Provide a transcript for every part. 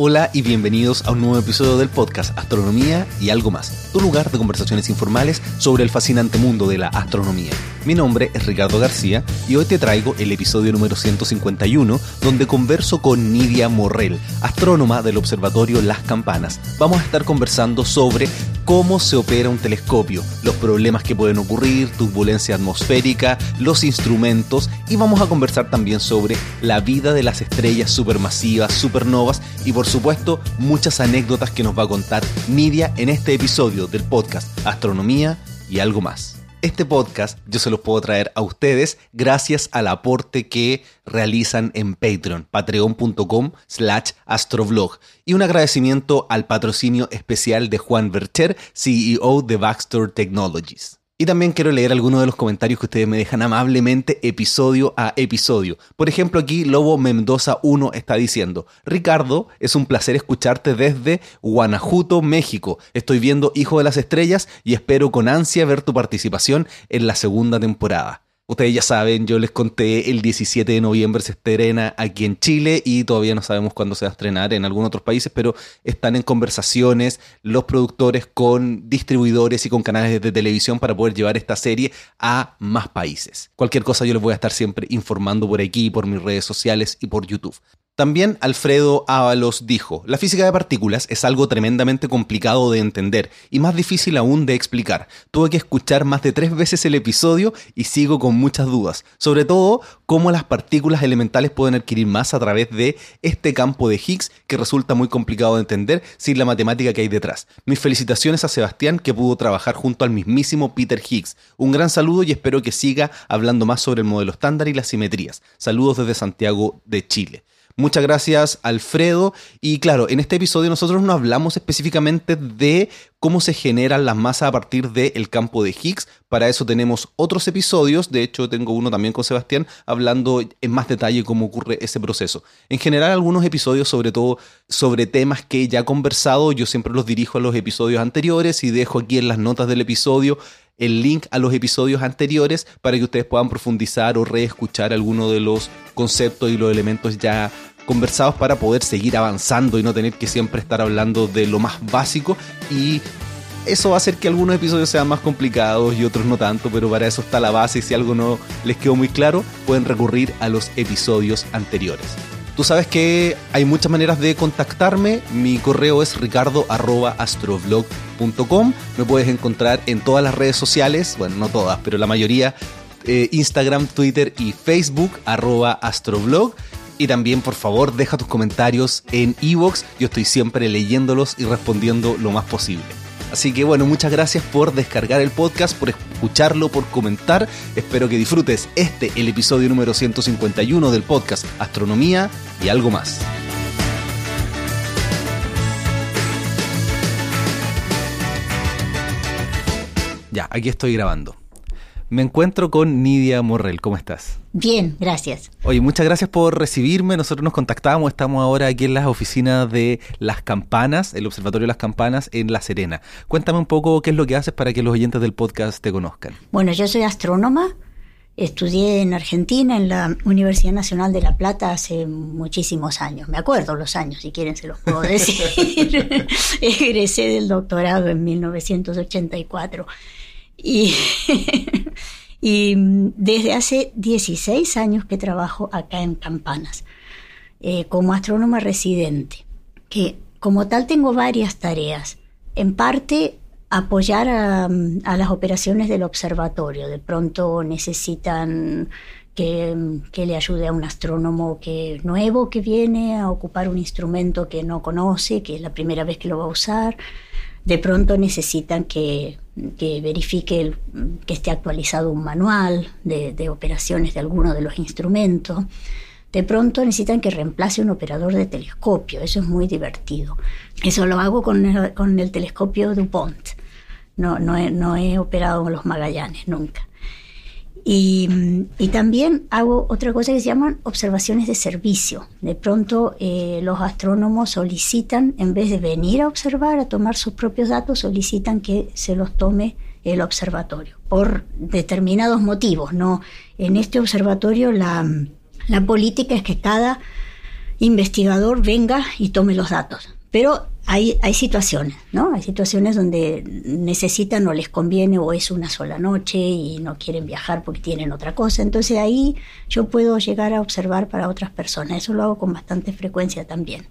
Hola y bienvenidos a un nuevo episodio del podcast Astronomía y algo más, tu lugar de conversaciones informales sobre el fascinante mundo de la astronomía. Mi nombre es Ricardo García y hoy te traigo el episodio número 151 donde converso con Nidia Morrell, astrónoma del Observatorio Las Campanas. Vamos a estar conversando sobre cómo se opera un telescopio, los problemas que pueden ocurrir, turbulencia atmosférica, los instrumentos y vamos a conversar también sobre la vida de las estrellas supermasivas, supernovas y por supuesto muchas anécdotas que nos va a contar Nidia en este episodio del podcast Astronomía y algo más. Este podcast yo se los puedo traer a ustedes gracias al aporte que realizan en Patreon, patreon.com slash astrovlog. Y un agradecimiento al patrocinio especial de Juan Bercher, CEO de Baxter Technologies. Y también quiero leer algunos de los comentarios que ustedes me dejan amablemente episodio a episodio. Por ejemplo, aquí Lobo Mendoza 1 está diciendo, Ricardo, es un placer escucharte desde Guanajuato, México. Estoy viendo Hijo de las Estrellas y espero con ansia ver tu participación en la segunda temporada. Ustedes ya saben, yo les conté el 17 de noviembre se estrena aquí en Chile y todavía no sabemos cuándo se va a estrenar en algunos otros países, pero están en conversaciones los productores con distribuidores y con canales de televisión para poder llevar esta serie a más países. Cualquier cosa yo les voy a estar siempre informando por aquí, por mis redes sociales y por YouTube. También Alfredo Ábalos dijo, la física de partículas es algo tremendamente complicado de entender y más difícil aún de explicar. Tuve que escuchar más de tres veces el episodio y sigo con muchas dudas, sobre todo cómo las partículas elementales pueden adquirir masa a través de este campo de Higgs que resulta muy complicado de entender sin la matemática que hay detrás. Mis felicitaciones a Sebastián que pudo trabajar junto al mismísimo Peter Higgs. Un gran saludo y espero que siga hablando más sobre el modelo estándar y las simetrías. Saludos desde Santiago de Chile. Muchas gracias, Alfredo. Y claro, en este episodio nosotros no hablamos específicamente de cómo se generan las masas a partir del campo de Higgs. Para eso tenemos otros episodios. De hecho, tengo uno también con Sebastián hablando en más detalle cómo ocurre ese proceso. En general, algunos episodios, sobre todo sobre temas que ya he conversado, yo siempre los dirijo a los episodios anteriores y dejo aquí en las notas del episodio el link a los episodios anteriores para que ustedes puedan profundizar o reescuchar algunos de los conceptos y los elementos ya conversados para poder seguir avanzando y no tener que siempre estar hablando de lo más básico y eso va a hacer que algunos episodios sean más complicados y otros no tanto, pero para eso está la base y si algo no les quedó muy claro, pueden recurrir a los episodios anteriores. Tú sabes que hay muchas maneras de contactarme. Mi correo es ricardo.astroblog.com. Me puedes encontrar en todas las redes sociales, bueno, no todas, pero la mayoría, eh, Instagram, Twitter y Facebook, arroba astroblog. Y también, por favor, deja tus comentarios en Evox. Yo estoy siempre leyéndolos y respondiendo lo más posible. Así que bueno, muchas gracias por descargar el podcast, por escucharlo, por comentar. Espero que disfrutes este, el episodio número 151 del podcast Astronomía y algo más. Ya, aquí estoy grabando. Me encuentro con Nidia Morrell. ¿Cómo estás? Bien, gracias. Oye, muchas gracias por recibirme. Nosotros nos contactamos, estamos ahora aquí en las oficinas de Las Campanas, el Observatorio de las Campanas en La Serena. Cuéntame un poco qué es lo que haces para que los oyentes del podcast te conozcan. Bueno, yo soy astrónoma. Estudié en Argentina, en la Universidad Nacional de La Plata, hace muchísimos años. Me acuerdo los años, si quieren se los puedo decir. Egresé del doctorado en 1984. Y, desde hace 16 años que trabajo acá en Campanas eh, como astrónoma residente, que como tal tengo varias tareas. En parte apoyar a, las operaciones del observatorio. De pronto necesitan que, que, le ayude a un astrónomo que, nuevo que viene a ocupar un instrumento que no conoce, que es la primera vez que lo va a usar de pronto necesitan que, verifique que esté actualizado un manual de, operaciones de alguno de los instrumentos. De pronto necesitan que reemplace un operador de telescopio. Eso es muy divertido. Eso lo hago con el, con el telescopio DuPont. No, no, no he operado con los Magallanes nunca. Y, también hago otra cosa que se llaman observaciones de servicio. De pronto eh, los astrónomos solicitan, en vez de venir a observar, a tomar sus propios datos, solicitan que se los tome el observatorio por determinados motivos. ¿no? En este observatorio la, la política es que cada investigador venga y tome los datos. Pero hay, hay situaciones, ¿no? Hay situaciones donde necesitan o les conviene o es una sola noche y no quieren viajar porque tienen otra cosa. Entonces ahí yo puedo llegar a observar para otras personas. Eso lo hago con bastante frecuencia también.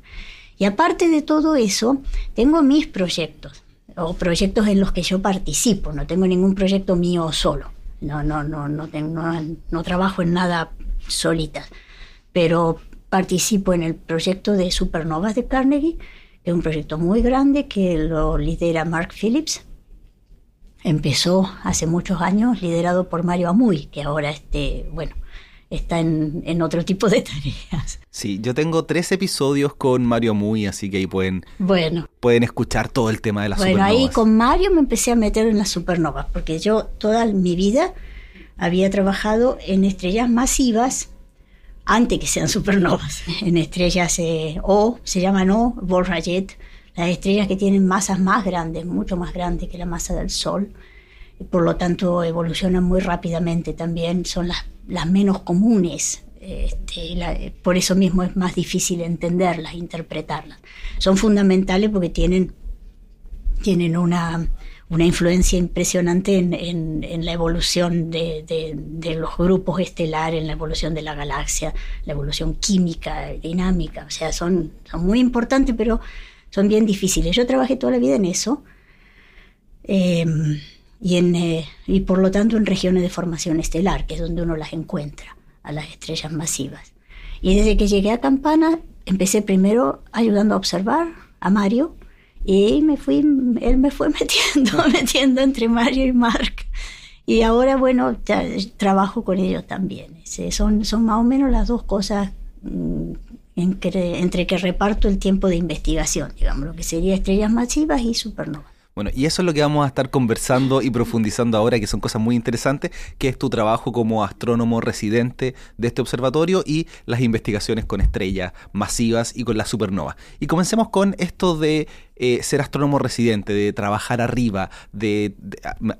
Y aparte de todo eso, tengo mis proyectos o proyectos en los que yo participo. No tengo ningún proyecto mío solo. No, no, no, no, tengo, no, trabajo en nada solita. Pero participo en el proyecto de Supernovas de Carnegie, es un proyecto muy grande que lo lidera Mark Phillips. Empezó hace muchos años, liderado por Mario Amuy, que ahora este, bueno, está en, otro tipo de tareas. Sí, yo tengo tres episodios con Mario Muy, así que ahí pueden, bueno, pueden escuchar todo el tema de las supernovas. Bueno, ahí con Mario me empecé a meter en las supernovas, porque yo toda mi vida había trabajado en estrellas masivas antes que sean supernovas, en estrellas eh, O, se llaman O, Rayet, las estrellas que tienen masas más grandes, mucho más grandes que la masa del Sol, por lo tanto evolucionan muy rápidamente también, son las las menos comunes. Este, por eso mismo es más difícil entenderlas, interpretarlas. Son fundamentales porque tienen, tienen una, una influencia impresionante en, la evolución de, los grupos estelares, en la evolución de la galaxia, la evolución química, dinámica. O sea, son, son muy importantes, pero son bien difíciles. Yo trabajé toda la vida en eso. Em, y, en, eh, y por lo tanto en regiones de formación estelar, que es donde uno las encuentra, a las estrellas masivas. Y desde que llegué a Campana, empecé primero ayudando a observar a Mario y me fui, él me fue metiendo, metiendo entre Mario y Mark. Y ahora, bueno, trabajo con ellos también. Son, son más o menos las dos cosas mm, entre que reparto el tiempo de investigación, digamos, lo que sería estrellas masivas y supernovas. Bueno, y eso es lo que vamos a estar conversando y profundizando ahora, que son cosas muy interesantes, que es tu trabajo como astrónomo residente de este observatorio y las investigaciones con estrellas masivas y con las supernovas. Y comencemos con esto de eh, ser astrónomo residente, de trabajar arriba, de,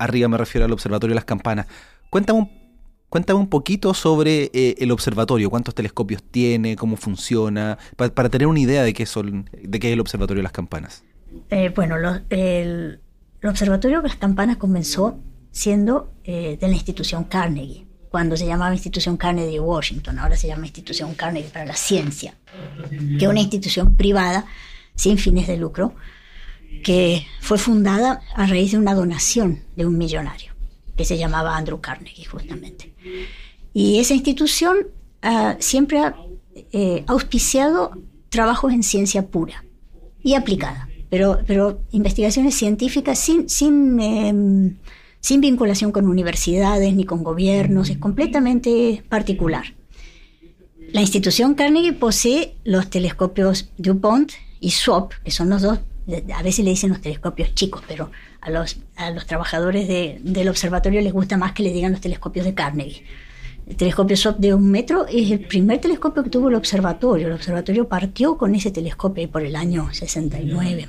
arriba me refiero al observatorio de las campanas. Cuéntame un Cuéntame un poquito sobre eh, el observatorio, cuántos telescopios tiene, cómo funciona, para, tener una idea de qué, son, de qué es el observatorio de las campanas. Eh, bueno, el, Observatorio de las Campanas comenzó siendo eh, de la institución Carnegie, cuando se llamaba Institución Carnegie de Washington, ahora se llama Institución Carnegie para la Ciencia, que es una institución privada sin fines de lucro, que fue fundada a raíz de una donación de un millonario, que se llamaba Andrew Carnegie justamente. Y esa institución ah, siempre ha eh, auspiciado trabajos en ciencia pura y aplicada pero, pero investigaciones científicas sin, sin, em, sin vinculación con universidades ni con gobiernos, es completamente particular. La institución Carnegie posee los telescopios DuPont y SWAP, que son los dos, a veces le dicen los telescopios chicos, pero a los, a los trabajadores de, del observatorio les gusta más que le digan los telescopios de Carnegie. El telescopio SWAP de un metro es el primer telescopio que tuvo el observatorio. El observatorio partió con ese telescopio por el año 69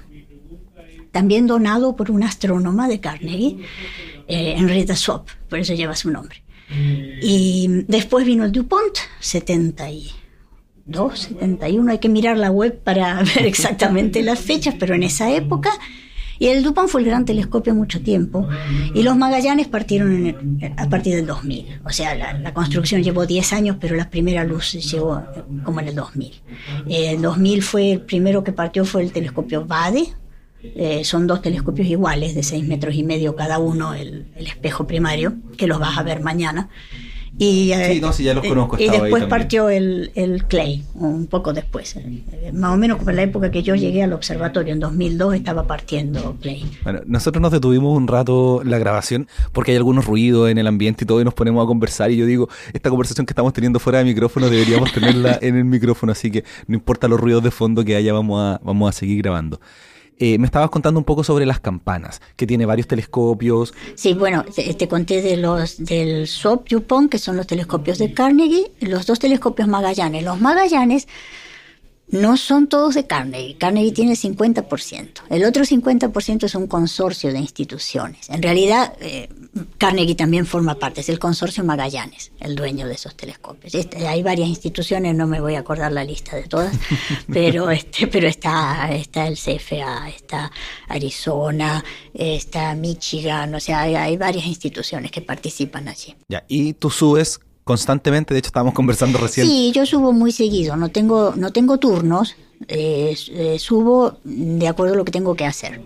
también donado por una astrónoma de Carnegie, eh, Henrietta Swap, por eso lleva su nombre. Y después vino el DuPont, 72, 71, hay que mirar la web para ver exactamente las fechas, pero en esa época. Y el DuPont fue el gran telescopio mucho tiempo. Y los Magallanes partieron a partir del 2000. O sea, la, construcción llevó 10 años, pero la primera luz llegó como en el 2000. El 2000 fue el primero que partió, fue el telescopio Bade, eh, son dos telescopios iguales, de seis metros y medio cada uno, el, espejo primario, que los vas a ver mañana. Y, sí, no, sí, ya los eh, conozco. Y después partió el, el, Clay, un poco después. Eh, más o menos como en la época que yo llegué al observatorio, en 2002 estaba partiendo Clay. Bueno, nosotros nos detuvimos un rato la grabación porque hay algunos ruidos en el ambiente y todo, y nos ponemos a conversar. Y yo digo, esta conversación que estamos teniendo fuera de micrófono deberíamos tenerla en el micrófono, así que no importa los ruidos de fondo que haya, vamos a, vamos a seguir grabando. Eh, me estabas contando un poco sobre las campanas, que tiene varios telescopios. Sí, bueno, te, conté de los del SOP Dupont, que son los telescopios de Carnegie, los dos telescopios Magallanes. Los Magallanes no son todos de Carnegie. Carnegie tiene 50%. El otro 50% es un consorcio de instituciones. En realidad, eh, Carnegie también forma parte, es el consorcio Magallanes, el dueño de esos telescopios. Este, hay varias instituciones, no me voy a acordar la lista de todas, pero, este, pero está, está el CFA, está Arizona, está Michigan, o sea, hay, hay varias instituciones que participan allí. Ya, y tú subes constantemente, de hecho estábamos conversando recién. Sí, yo subo muy seguido, no tengo, no tengo turnos, eh, eh, subo de acuerdo a lo que tengo que hacer.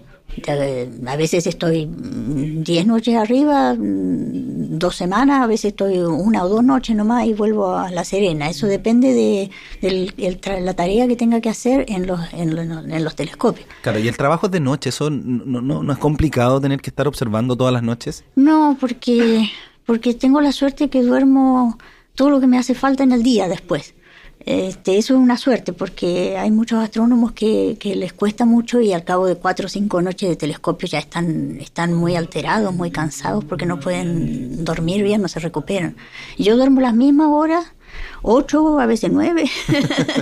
A veces estoy 10 noches arriba, mm, dos semanas, a veces estoy una o dos noches nomás y vuelvo a La Serena. Eso depende de, la tarea que tenga que hacer en los, en, los telescopios. Claro, y el trabajo es de noche, ¿eso no, no, no es complicado tener que estar observando todas las noches? No, porque porque tengo la suerte que duermo todo lo que me hace falta en el día después. Este, eso es una suerte porque hay muchos astrónomos que, les cuesta mucho y al cabo de cuatro o cinco noches de telescopio ya están, están muy alterados, muy cansados porque no pueden dormir bien, no se recuperan. yo duermo las mismas horas, ocho, a veces nueve,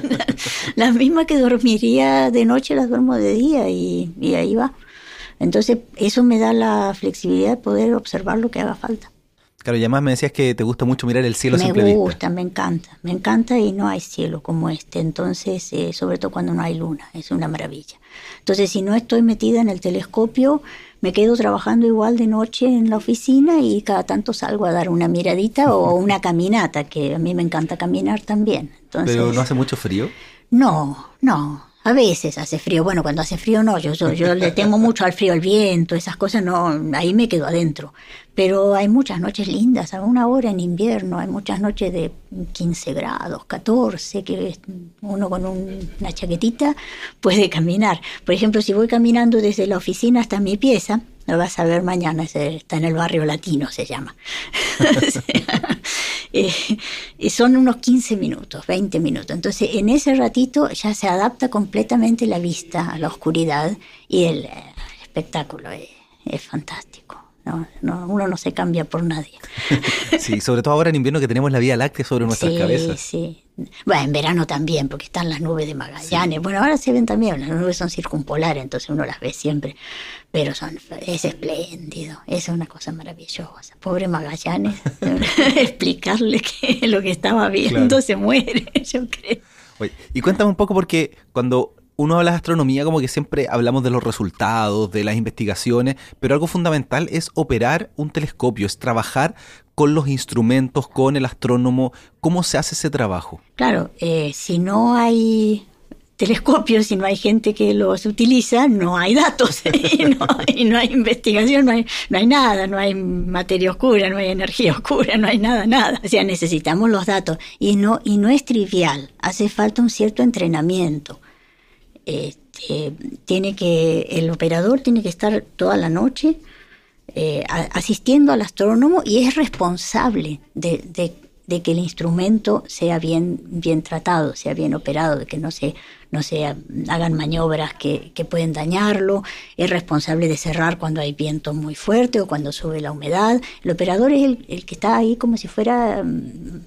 las mismas que dormiría de noche las duermo de día y, y ahí va. Entonces eso me da la flexibilidad de poder observar lo que haga falta. Claro, y además me decías que te gusta mucho mirar el cielo me simple Me gusta, me encanta, me encanta y no hay cielo como este, entonces, eh, sobre todo cuando no hay luna, es una maravilla. Entonces, si no estoy metida en el telescopio, me quedo trabajando igual de noche en la oficina y cada tanto salgo a dar una miradita o una caminata, que a mí me encanta caminar también. ¿Pero no hace mucho frío? No, no, a veces hace frío. Bueno, cuando hace frío no, yo, yo, le temo mucho al frío, al viento, esas cosas no, ahí me quedo adentro. Pero hay muchas noches lindas, a una hora en invierno, hay muchas noches de 15 grados, 14, que uno con una chaquetita puede caminar. Por ejemplo, si voy caminando desde la oficina hasta mi pieza, lo vas a ver mañana, está en el barrio latino, se llama. Eh, son unos 15 minutos, 20 minutos. Entonces, en ese ratito ya se adapta completamente la vista a la oscuridad y el, espectáculo es fantástico. No, no, uno no se cambia por nadie. sí, sobre todo ahora en invierno que tenemos la Vía Láctea sobre nuestras cabezas. Sí, Bueno, en verano también, porque están las nubes de Magallanes. Bueno, ahora se ven también, las nubes son circumpolares, entonces uno las ve siempre. Pero son, es espléndido, es una cosa maravillosa. Pobre Magallanes, explicarle que lo que estaba viendo se muere, yo creo. y cuéntame un poco porque cuando uno habla de astronomía como que siempre hablamos de los resultados, de las investigaciones, pero algo fundamental es operar un telescopio, es trabajar con los instrumentos, con el astrónomo. ¿Cómo se hace ese trabajo? Claro, eh, si no hay telescopios, si no hay gente que los utiliza, no hay datos y, no, hay investigación, no hay, no hay nada, no hay materia oscura, no hay energía oscura, no hay nada, nada. O sea, necesitamos los datos y no, y no es trivial, hace falta un cierto entrenamiento. Este, tiene que, el operador tiene que estar toda la noche eh, asistiendo al astrónomo y es responsable de, que el instrumento sea bien, bien tratado, sea bien operado, de que no se, no se hagan maniobras que, pueden dañarlo, es responsable de cerrar cuando hay viento muy fuerte o cuando sube la humedad. El operador es el, el que está ahí como si fuera mm,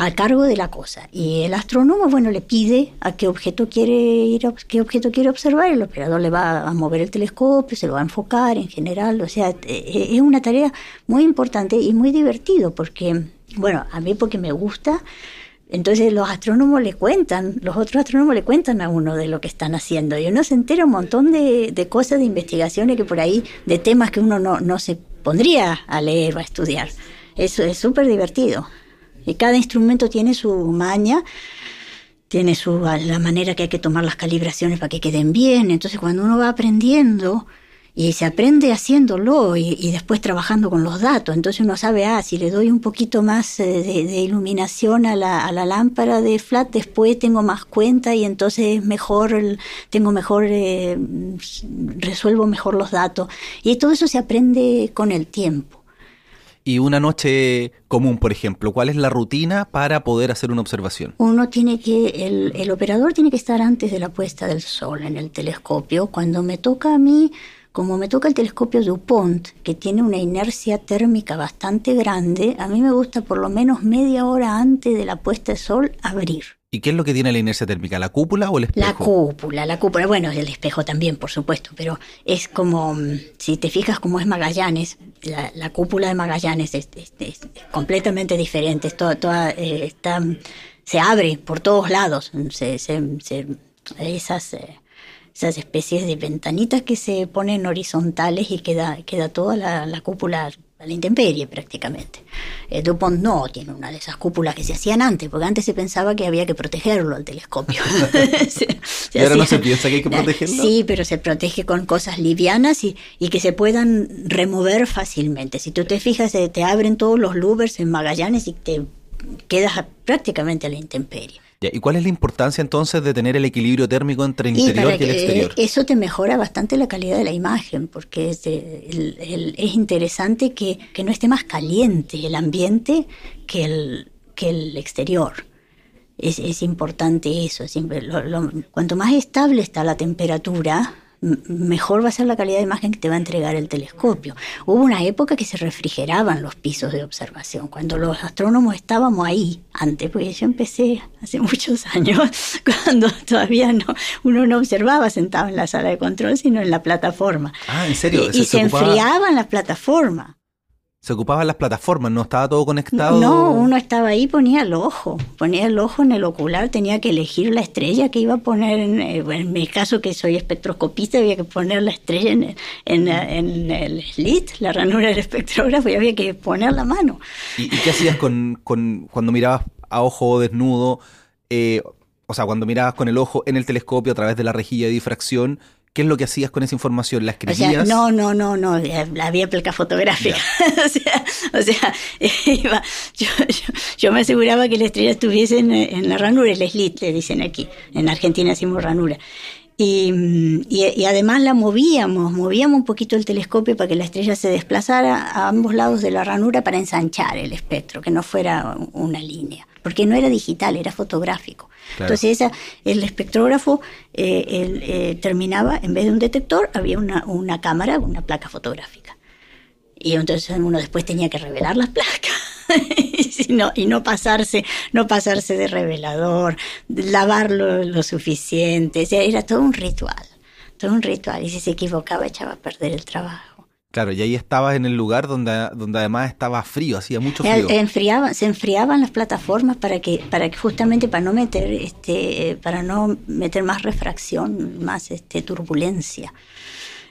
a cargo de la cosa. Y el astrónomo, bueno, le pide a qué objeto quiere ir, qué objeto quiere observar, el operador le va a mover el telescopio, se lo va a enfocar en general, o sea, e, es una tarea muy importante y muy divertido porque, bueno, a mí porque me gusta, entonces los astrónomos le cuentan, los otros astrónomos le cuentan a uno de lo que están haciendo y uno se entera un montón de, de cosas, de investigaciones que por ahí, de temas que uno no, no se pondría a leer o a estudiar. Eso es súper divertido. Y cada instrumento tiene su maña, tiene su, la manera que hay que tomar las calibraciones para que queden bien. Entonces cuando uno va aprendiendo y se aprende haciéndolo y, después trabajando con los datos, entonces uno sabe, ah, si le doy un poquito más eh, de, iluminación a la, a la, lámpara de flat, después tengo más cuenta y entonces mejor, tengo mejor, eh, resuelvo mejor los datos. Y todo eso se aprende con el tiempo y una noche común, por ejemplo? ¿Cuál es la rutina para poder hacer una observación? Uno tiene que, el, operador tiene que estar antes de la puesta del sol en el telescopio. Cuando me toca a mí como me toca el telescopio DuPont, que tiene una inercia térmica bastante grande, a mí me gusta por lo menos media hora antes de la puesta de sol abrir. ¿Y qué es lo que tiene la inercia térmica? ¿La cúpula o el espejo? La cúpula, la cúpula. Bueno, el espejo también, por supuesto, pero es como, mm, si te fijas cómo es Magallanes, la, cúpula de Magallanes es, completamente diferente. Es toda, eh, está, se abre por todos lados. Se, esas, eh, esas especies de ventanitas que se ponen horizontales y queda, queda toda la, la cúpula a la intemperie prácticamente. Eh, Dupont no tiene una de esas cúpulas que se hacían antes, porque antes se pensaba que había que protegerlo al telescopio. ¿Y ahora no se piensa que hay que protegerlo? Sí, pero se protege con cosas livianas y, y que se puedan remover fácilmente. Si tú te fijas, te abren todos los louvers en Magallanes y te quedas prácticamente a la intemperie. ¿Y cuál es la importancia entonces de tener el equilibrio térmico entre el interior y el exterior? Eso te mejora bastante la calidad de la imagen, porque es, es interesante que, que, no esté más caliente el ambiente que el, que el exterior. Es, es importante eso. cuanto más estable está la temperatura, mejor va a ser la calidad de imagen que te va a entregar el telescopio. Hubo una época que se refrigeraban los pisos de observación, cuando los astrónomos estábamos ahí antes, porque yo empecé hace muchos años, cuando todavía no, uno no observaba sentado en la sala de control, sino en la plataforma. Ah, ¿en serio? Y, se, enfriaban las plataformas se ocupaban las plataformas, no estaba todo conectado. No, uno estaba ahí, ponía el ojo, ponía el ojo en el ocular, tenía que elegir la estrella que iba a poner, en, eh, en mi caso que soy espectroscopista, había que poner la estrella en, en, el slit, la ranura del espectrógrafo, y había que poner la mano. ¿Y, qué hacías con, con, cuando mirabas a ojo desnudo? Eh, o sea, cuando mirabas con el ojo en el telescopio a través de la rejilla de difracción, ¿Qué es lo que hacías con esa información? ¿La escribías? no, no, no, no, había placa fotográfica. o sea, o sea iba, yo, yo, me aseguraba que la estrella estuviese en, la ranura, el slit, le dicen aquí. En Argentina hacemos ranura. Y, y, además la movíamos, movíamos un poquito el telescopio para que la estrella se desplazara a ambos lados de la ranura para ensanchar el espectro, que no fuera una línea, porque no era digital, era fotográfico. Entonces esa, el espectrógrafo eh, eh, terminaba, en vez de un detector, había una, una cámara, una placa fotográfica. Y entonces uno después tenía que revelar las placas y, no, y no pasarse, no pasarse de revelador, lavarlo lo suficiente. O sea, era todo un ritual, todo un ritual. Y si se equivocaba echaba a perder el trabajo. Claro, y ahí estabas en el lugar donde, donde además estaba frío, hacía mucho frío. Enfriaban, se enfriaban las plataformas para que, para que justamente para no meter, este, para no meter más refracción, más este, turbulencia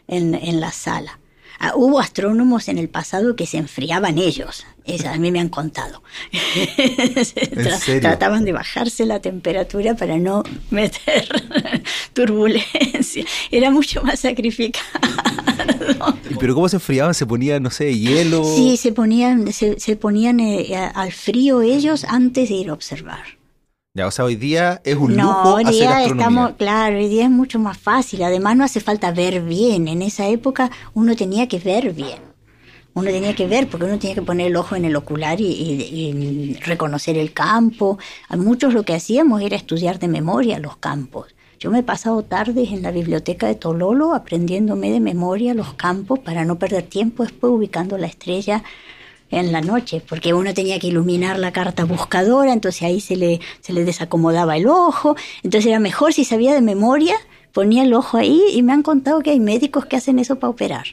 en, en la sala. Ah, hubo astrónomos en el pasado que se enfriaban ellos, a mí me han contado. Trataban de bajarse la temperatura para no meter turbulencia. Era mucho más sacrificado. ¿Pero cómo se enfriaban? ¿Se ponían, no sé, hielo? Sí, se ponían, se, ponían eh, al frío ellos antes de ir a observar. Ya, o sea, hoy día es un lujo hoy día estamos, claro, hoy día es mucho más fácil. Además, no hace falta ver bien. En esa época uno tenía que ver bien. Uno tenía que ver porque uno tenía que poner el ojo en el ocular y, reconocer el campo. A muchos lo que hacíamos era estudiar de memoria los campos. Yo me he pasado tardes en la biblioteca de Tololo aprendiéndome de memoria los campos para no perder tiempo después ubicando la estrella en la noche, porque uno tenía que iluminar la carta buscadora, entonces ahí se le, se le desacomodaba el ojo, entonces era mejor si sabía de memoria, ponía el ojo ahí y me han contado que hay médicos que hacen eso para operar.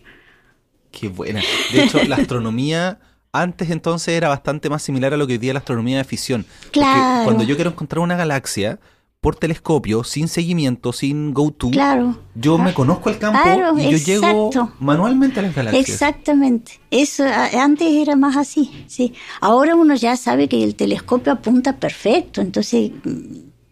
Qué buena. De hecho, la astronomía antes entonces era bastante más similar a lo que hoy día la astronomía de fisión. Claro. cuando yo quiero encontrar una galaxia, por telescopio, sin seguimiento, sin go-to, claro. yo me conozco el campo y yo llego manualmente a las galaxias. Exactamente. Eso antes era más así, sí. Ahora uno ya sabe que el telescopio apunta perfecto, entonces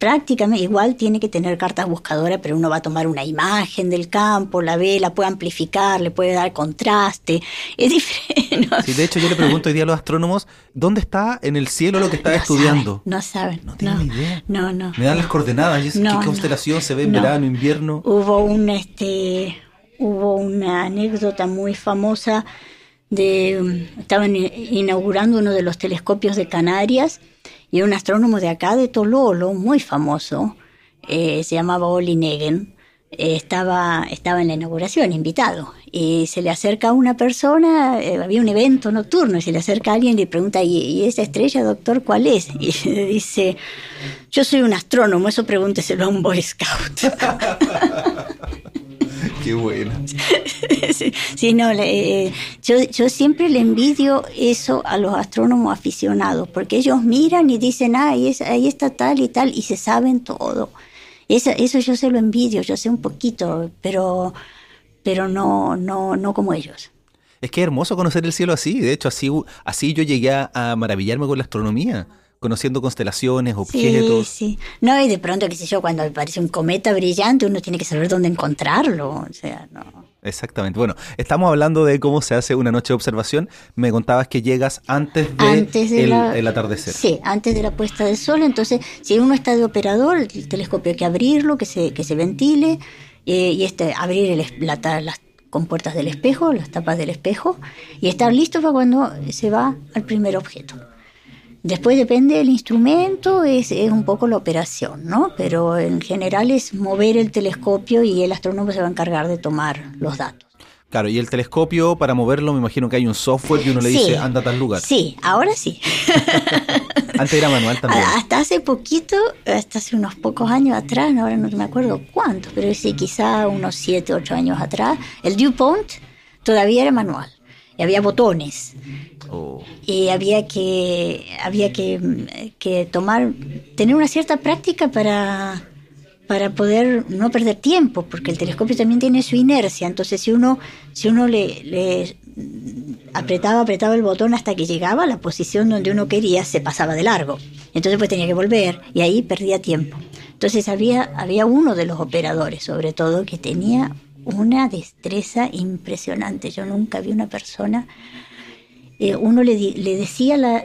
prácticamente igual tiene que tener cartas buscadoras, pero uno va a tomar una imagen del campo, la ve, la puede amplificar, le puede dar contraste, es diferente. Sí, de hecho yo le pregunto hoy día a los astrónomos, ¿dónde está en el cielo lo que está estudiando? no saben. No tienen ni idea. No, no. Me dan las coordenadas, y ¿qué constelación se ve en verano, invierno? Hubo un, este, hubo una anécdota muy famosa de, estaban inaugurando uno de los telescopios de Canarias, y un astrónomo de acá, de Tololo, muy famoso, eh, se llamaba Oli Negen, estaba, estaba en la inauguración, invitado, y se le acerca a una persona, eh, había un evento nocturno, y se le acerca a alguien y le pregunta, ¿y, ¿y esa estrella, doctor, cuál es? Y dice, yo soy un astrónomo, eso pregúnteselo a un Boy Scout. Qué bueno. sí, no, eh, yo, yo siempre le envidio eso a los astrónomos aficionados, porque ellos miran y dicen, ah, ahí, ahí está tal y tal, y se saben todo. Eso, eso yo se lo envidio, yo sé un poquito, pero, pero no, no, no como ellos. Es que es hermoso conocer el cielo así, de hecho así, así yo llegué a maravillarme con la astronomía conociendo constelaciones, objetos. Sí, sí. No, y de pronto, qué sé yo, cuando aparece un cometa brillante, uno tiene que saber dónde encontrarlo. O sea, no. Exactamente. Bueno, estamos hablando de cómo se hace una noche de observación. Me contabas que llegas antes de, el, atardecer. Sí, antes de la puesta del sol. Entonces, si uno está de operador, el telescopio hay que abrirlo, que se, que se ventile, eh, y este, abrir el, las compuertas del espejo, las tapas del espejo, y estar listo para cuando se va al primer objeto. Después depende del instrumento, es, es, un poco la operación, ¿no? Pero en general es mover el telescopio y el astrónomo se va a encargar de tomar los datos. Claro, y el telescopio para moverlo me imagino que hay un software que uno le dice anda a tal lugar. Sí, ahora sí. Antes era manual también. Hasta hace poquito, hasta hace unos pocos años atrás, ahora no me acuerdo cuánto, pero sí, quizá unos 7, 8 años atrás, el DuPont todavía era manual y había botones. Oh. Y había que, había que, que, tomar, tener una cierta práctica para, para poder no perder tiempo, porque el telescopio también tiene su inercia. Entonces, si uno, si uno le, le apretaba, apretaba el botón hasta que llegaba a la posición donde uno quería, se pasaba de largo. Entonces, pues tenía que volver y ahí perdía tiempo. Entonces, había, había uno de los operadores, sobre todo, que tenía una destreza impresionante. Yo nunca vi una persona, eh, uno le, le decía, la,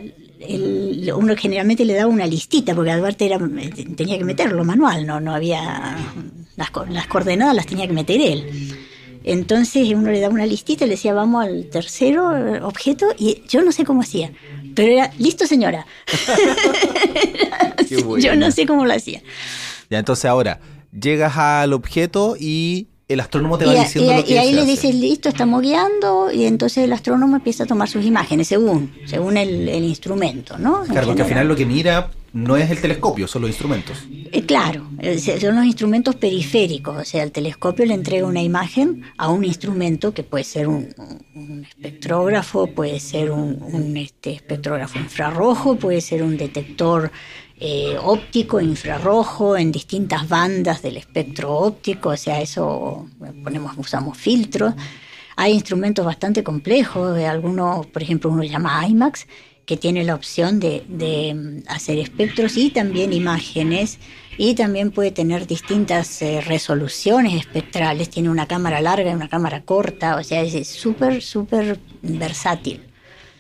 uno generalmente le daba una listita, porque aparte era, tenía que meterlo manual, no, no había, las, las coordenadas las tenía que meter él. Entonces uno le daba una listita, le decía vamos al tercero objeto y yo no sé cómo hacía, pero era listo señora. yo no sé cómo lo hacía. Ya entonces ahora llegas al objeto y el astrónomo te va diciendo y, lo que Y ahí le dices, listo, estamos guiando, y entonces el astrónomo empieza a tomar sus imágenes según, según el, instrumento, ¿no? claro, porque al final lo que mira no es el telescopio, son los instrumentos. Eh, claro, son los instrumentos periféricos, o sea, el telescopio le entrega una imagen a un instrumento que puede ser un, espectrógrafo, puede ser un, un este, espectrógrafo infrarrojo, puede ser un detector eh, óptico, infrarrojo, en distintas bandas del espectro óptico, o sea, eso ponemos, usamos filtros. Hay instrumentos bastante complejos, algunos, por ejemplo, uno llama IMAX, que tiene la opción de, mm, hacer espectros y también imágenes, y también puede tener distintas eh, resoluciones espectrales, tiene una cámara larga y una cámara corta, o sea, es súper, súper versátil.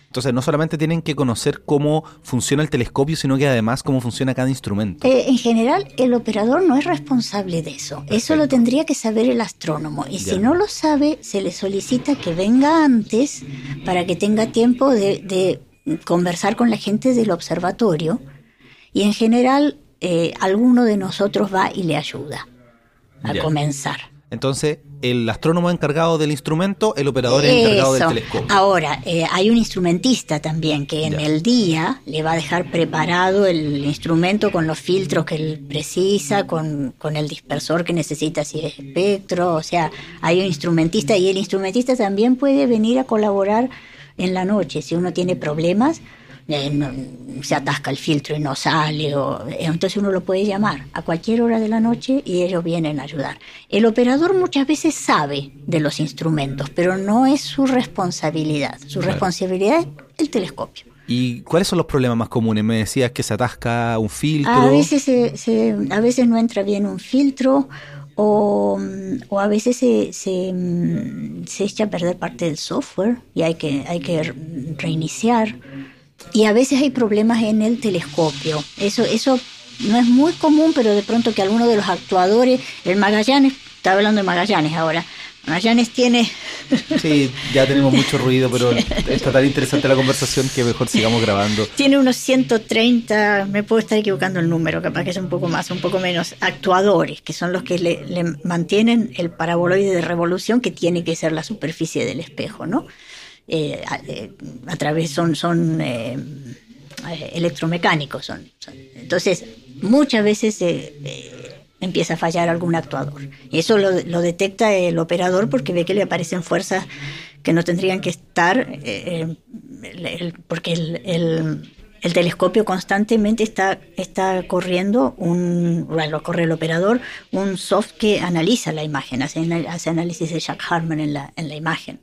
Entonces, no solamente tienen que conocer cómo funciona el telescopio, sino que además cómo funciona cada instrumento. Eh, en general, el operador no es responsable de eso. Eso lo tendría que saber el astrónomo. Y si no lo sabe, se le solicita que venga antes para que tenga tiempo de, conversar con la gente del observatorio. Y en general, eh, alguno de nosotros va y le ayuda a comenzar. Entonces, el astrónomo encargado del instrumento, el operador es encargado del telescopio. Ahora, eh, hay un instrumentista también que en el día le va a dejar preparado el instrumento con los filtros que él precisa, con, con el dispersor que necesita si es espectro. O sea, hay un instrumentista y el instrumentista también puede venir a colaborar en la noche si uno tiene problemas eh, se atasca el filtro y no sale, o, eh, entonces uno lo puede llamar a cualquier hora de la noche y ellos vienen a ayudar. El operador muchas veces sabe de los instrumentos, pero no es su responsabilidad. Su responsabilidad es el telescopio. ¿Y cuáles son los problemas más comunes? Me decías que se atasca un filtro. A veces, se, a veces no entra bien un filtro o, o a veces se, se, se, echa a perder parte del software y hay que, hay que reiniciar y a veces hay problemas en el telescopio. Eso, eso no es muy común, pero de pronto que alguno de los actuadores, el Magallanes, estaba hablando de Magallanes ahora, Magallanes tiene... Sí, ya tenemos mucho ruido, pero está tan interesante la conversación que mejor sigamos grabando. Tiene unos 130, me puedo estar equivocando el número, capaz que es un poco más, un poco menos, actuadores, que son los que le, mantienen el paraboloide de revolución que tiene que ser la superficie del espejo, ¿no? Eh, eh, a, través son, son eh, electromecánicos. Son, Entonces, muchas veces empieza a fallar algún actuador. Y eso lo, detecta el operador porque ve que le aparecen fuerzas que no tendrían que estar, eh, eh, porque el, telescopio constantemente está, está corriendo, un, lo corre el operador, un soft que analiza la imagen, hace, hace análisis de Jack Harman en la, en la imagen.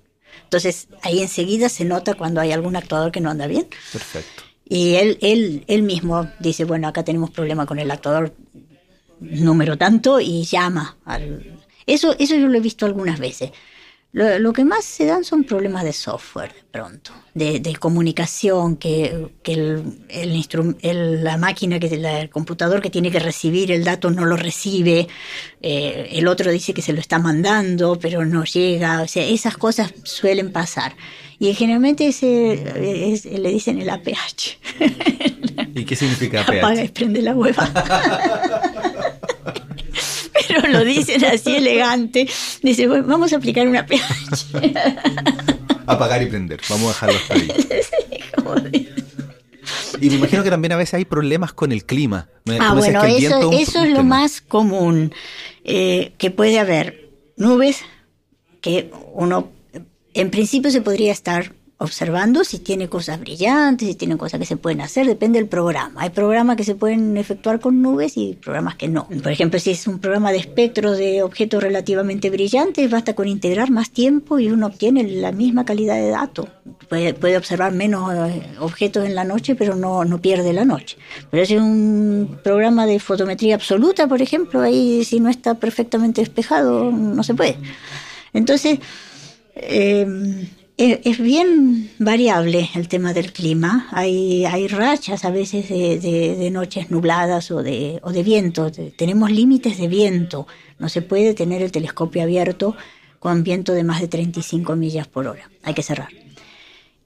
Entonces ahí enseguida se nota cuando hay algún actuador que no anda bien. Perfecto. Y él, él, él mismo dice, bueno, acá tenemos problema con el actuador, número tanto y llama. Al... Eso, eso yo lo he visto algunas veces. Lo, que más se dan son problemas de software de pronto, de, comunicación, que, que el, el, la máquina, que el computador que tiene que recibir el dato no lo recibe, eh, el otro dice que se lo está mandando, pero no llega, o sea, esas cosas suelen pasar. Y generalmente ese, le dicen el APH. ¿Y qué significa APH? Apaga y prende la hueva. pero lo dicen así elegante. Dice, bueno, vamos a aplicar una pH. Apagar y prender. Vamos a dejarlo hasta ahí. Y me imagino que también a veces hay problemas con el clima. ah, bueno, eso, eso es lo más común. Eh, que puede haber nubes que uno, en principio se podría estar observando si tiene cosas brillantes, si tiene cosas que se pueden hacer, depende del programa. Hay programas que se pueden efectuar con nubes y programas que no. Por ejemplo, si es un programa de espectro de objetos relativamente brillantes, basta con integrar más tiempo y uno obtiene la misma calidad de datos. Puede, observar menos eh, objetos en la noche, pero no, no pierde la noche. Pero si es un programa de fotometría absoluta, por ejemplo, ahí si no está perfectamente despejado, no se puede. Entonces, eh, es bien variable el tema del clima. Hay, hay rachas a veces de, noches nubladas o de, o de viento. Tenemos límites de viento. No se puede tener el telescopio abierto con viento de más de 35 millas por hora. Hay que cerrar.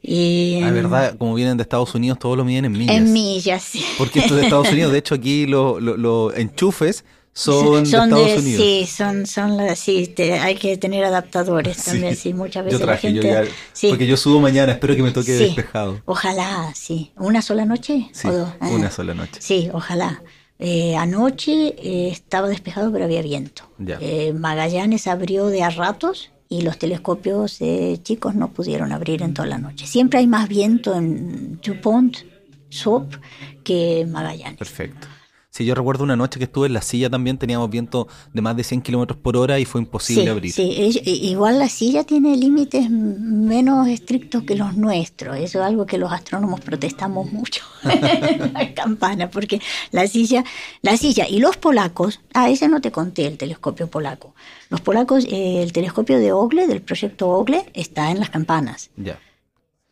Y, ah, verdad, como vienen de Estados Unidos, todos lo miden en millas. En millas, sí. Porque esto es de Estados Unidos, de hecho aquí los lo, enchufes son, de Estados Unidos. Sí, son, son las, sí, hay que tener adaptadores también, sí, muchas veces yo traje, la gente, porque yo subo mañana, espero que me toque despejado. Ojalá, sí. ¿Una sola noche o dos? Una ah. sola noche. Sí, ojalá. Eh, anoche eh, estaba despejado, pero había viento. Eh, Magallanes abrió de a ratos y los telescopios chicos no pudieron abrir en toda la noche. Siempre hay más viento en DuPont, SOP, que Magallanes. Perfecto. Si yo recuerdo una noche que estuve en la silla también, teníamos viento de más de 100 kilómetros por hora y fue imposible abrir. Sí, igual la silla tiene límites menos estrictos que los nuestros. Eso es algo que los astrónomos protestamos mucho la campana, porque la silla, la silla y los polacos, ah, ese no te conté, el telescopio polaco. Los polacos, eh, el telescopio de Ogle, del proyecto Ogle, está en las campanas. Ya.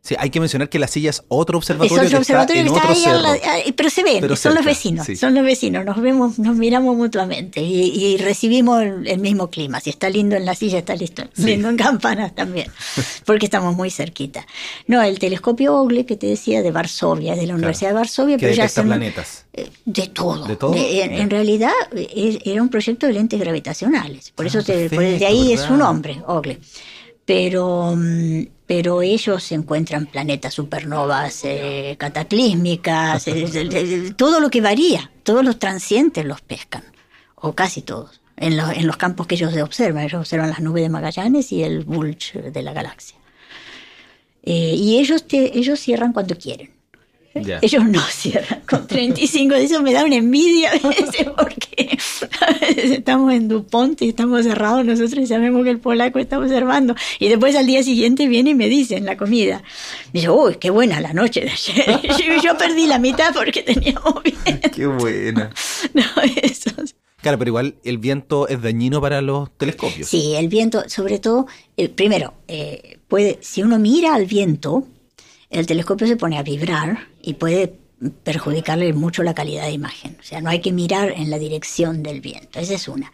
Sí, hay que mencionar que la silla es otro observatorio, es otro observatorio que está, en otro cerro. pero se ven, son los vecinos, son los vecinos, nos vemos, nos miramos mutuamente y, recibimos el, mismo clima. Si está lindo en la silla, está listo, lindo en campanas también, porque estamos muy cerquita. No, el telescopio Ogle que te decía de Varsovia, de la Universidad de Varsovia, pero ya planetas. Eh, de todo. ¿De todo? en, realidad era un proyecto de lentes gravitacionales, por ah, eso de ahí es su nombre, Ogle. Pero mm, pero ellos encuentran planetas supernovas eh, cataclísmicas, eh, todo lo que varía, todos los transientes los pescan, o casi todos, en, en, los campos que ellos observan. Ellos observan las nubes de Magallanes y el bulge de la galaxia. Eh, y ellos, ellos cierran cuando quieren. Ellos no cierran con 35, eso me da una envidia a veces porque a veces estamos en Dupont y estamos cerrados nosotros y sabemos que el polaco está observando y después al día siguiente viene y me dicen la comida. Me dice, uy, qué buena la noche de ayer. Yo, perdí la mitad porque teníamos viento. Qué buena. No, eso. Claro, pero igual el viento es dañino para los telescopios. Sí, el viento, sobre todo, eh, primero, eh, puede, si uno mira al viento, el telescopio se pone a vibrar y puede perjudicarle mucho la calidad de imagen. O sea, no hay que mirar en la dirección del viento. Esa es una.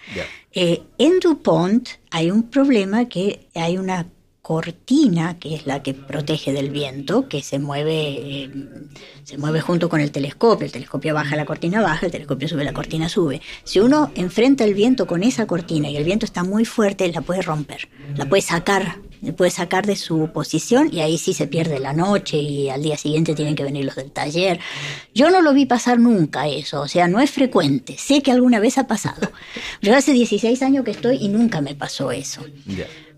Eh, en DuPont hay un problema que hay una cortina, que es la que protege del viento, que se mueve, eh, se mueve junto con el telescopio. El telescopio baja, la cortina baja, el telescopio sube, la cortina sube. Si uno enfrenta el viento con esa cortina y el viento está muy fuerte, la puede romper, la puede sacar, puede sacar de su posición y ahí sí se pierde la noche y al día siguiente tienen que venir los del taller. Yo no lo vi pasar nunca eso, o sea, no es frecuente. Sé que alguna vez ha pasado. Yo hace 16 años que estoy y nunca me pasó eso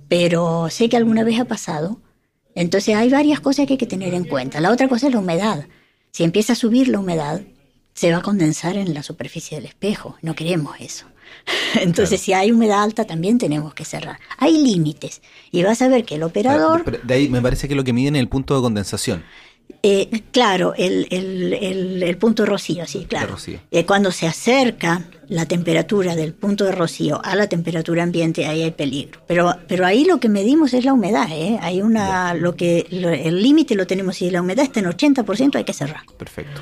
pero sé que alguna vez ha pasado. Entonces hay varias cosas que hay que tener en cuenta. La otra cosa es la humedad. Si empieza a subir la humedad, se va a condensar en la superficie del espejo. No queremos eso. Entonces, si hay humedad alta, también tenemos que cerrar. Hay límites. Y vas a ver que el operador... de ahí me parece que lo que miden es el punto de condensación. Eh, claro, el, punto de rocío, sí, claro. Eh, cuando se acerca la temperatura del punto de rocío a la temperatura ambiente, ahí hay peligro. Pero, pero ahí lo que medimos es la humedad, ¿eh? Hay una, lo que, el límite lo tenemos, si la humedad está en 80%, hay que cerrar. Perfecto.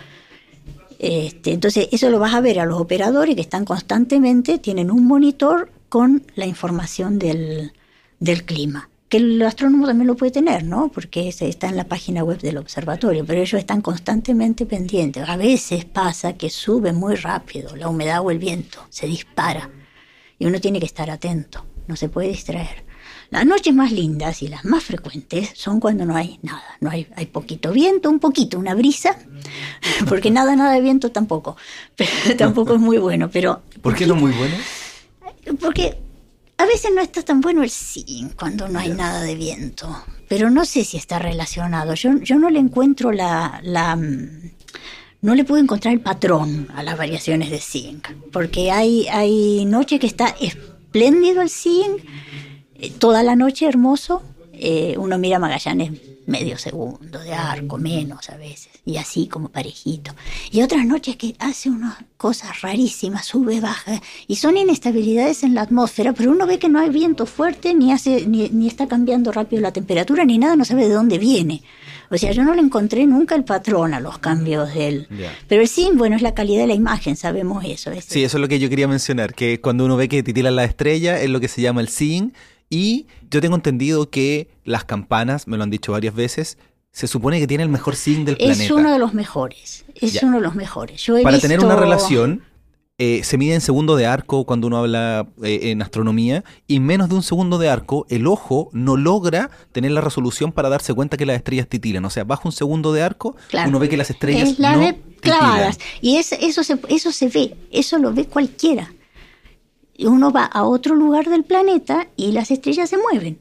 Este, entonces, eso lo vas a ver a los operadores que están constantemente, tienen un monitor con la información del, del clima que el astrónomo también lo puede tener, ¿no? Porque está en la página web del observatorio, pero ellos están constantemente pendientes. A veces pasa que sube muy rápido la humedad o el viento, se dispara y uno tiene que estar atento, no se puede distraer. Las noches más lindas y las más frecuentes son cuando no hay nada, no hay, hay poquito viento, un poquito, una brisa, porque nada, nada de viento tampoco, pero tampoco es muy bueno. Pero ¿Por qué no muy bueno? Porque a veces no está tan bueno el zinc cuando no hay nada de viento, pero no sé si está relacionado. Yo, yo no le encuentro la, la mm, no le puedo encontrar el patrón a las variaciones de zinc, porque hay, hay noche que está espléndido el zinc, eh, toda la noche hermoso. Eh, uno mira Magallanes medio segundo de arco, menos a veces, y así como parejito. Y otras noches que hace unas cosas rarísimas, sube, baja, y son inestabilidades en la atmósfera, pero uno ve que no hay viento fuerte, ni, hace, ni, está cambiando rápido la temperatura, ni nada, no sabe de dónde viene. O sea, yo no le encontré nunca el patrón a los cambios de él. Pero el sim, bueno, es la calidad de la imagen, sabemos eso. Sí, eso es lo que yo quería mencionar, que cuando uno ve que titilan la estrella es lo que se llama el sim y yo tengo entendido que las campanas, me lo han dicho varias veces, se supone que tiene el mejor zinc del planeta. Es uno de los mejores. Es uno de los mejores. Para tener una relación, eh, se mide en segundo de arco cuando uno habla eh, en astronomía, y menos de un segundo de arco, el ojo no logra tener la resolución para darse cuenta que las estrellas titilan. O sea, bajo un segundo de arco, uno ve que las estrellas no ve clavadas. Y eso, se, eso se ve, eso lo ve cualquiera uno va a otro lugar del planeta y las estrellas se mueven,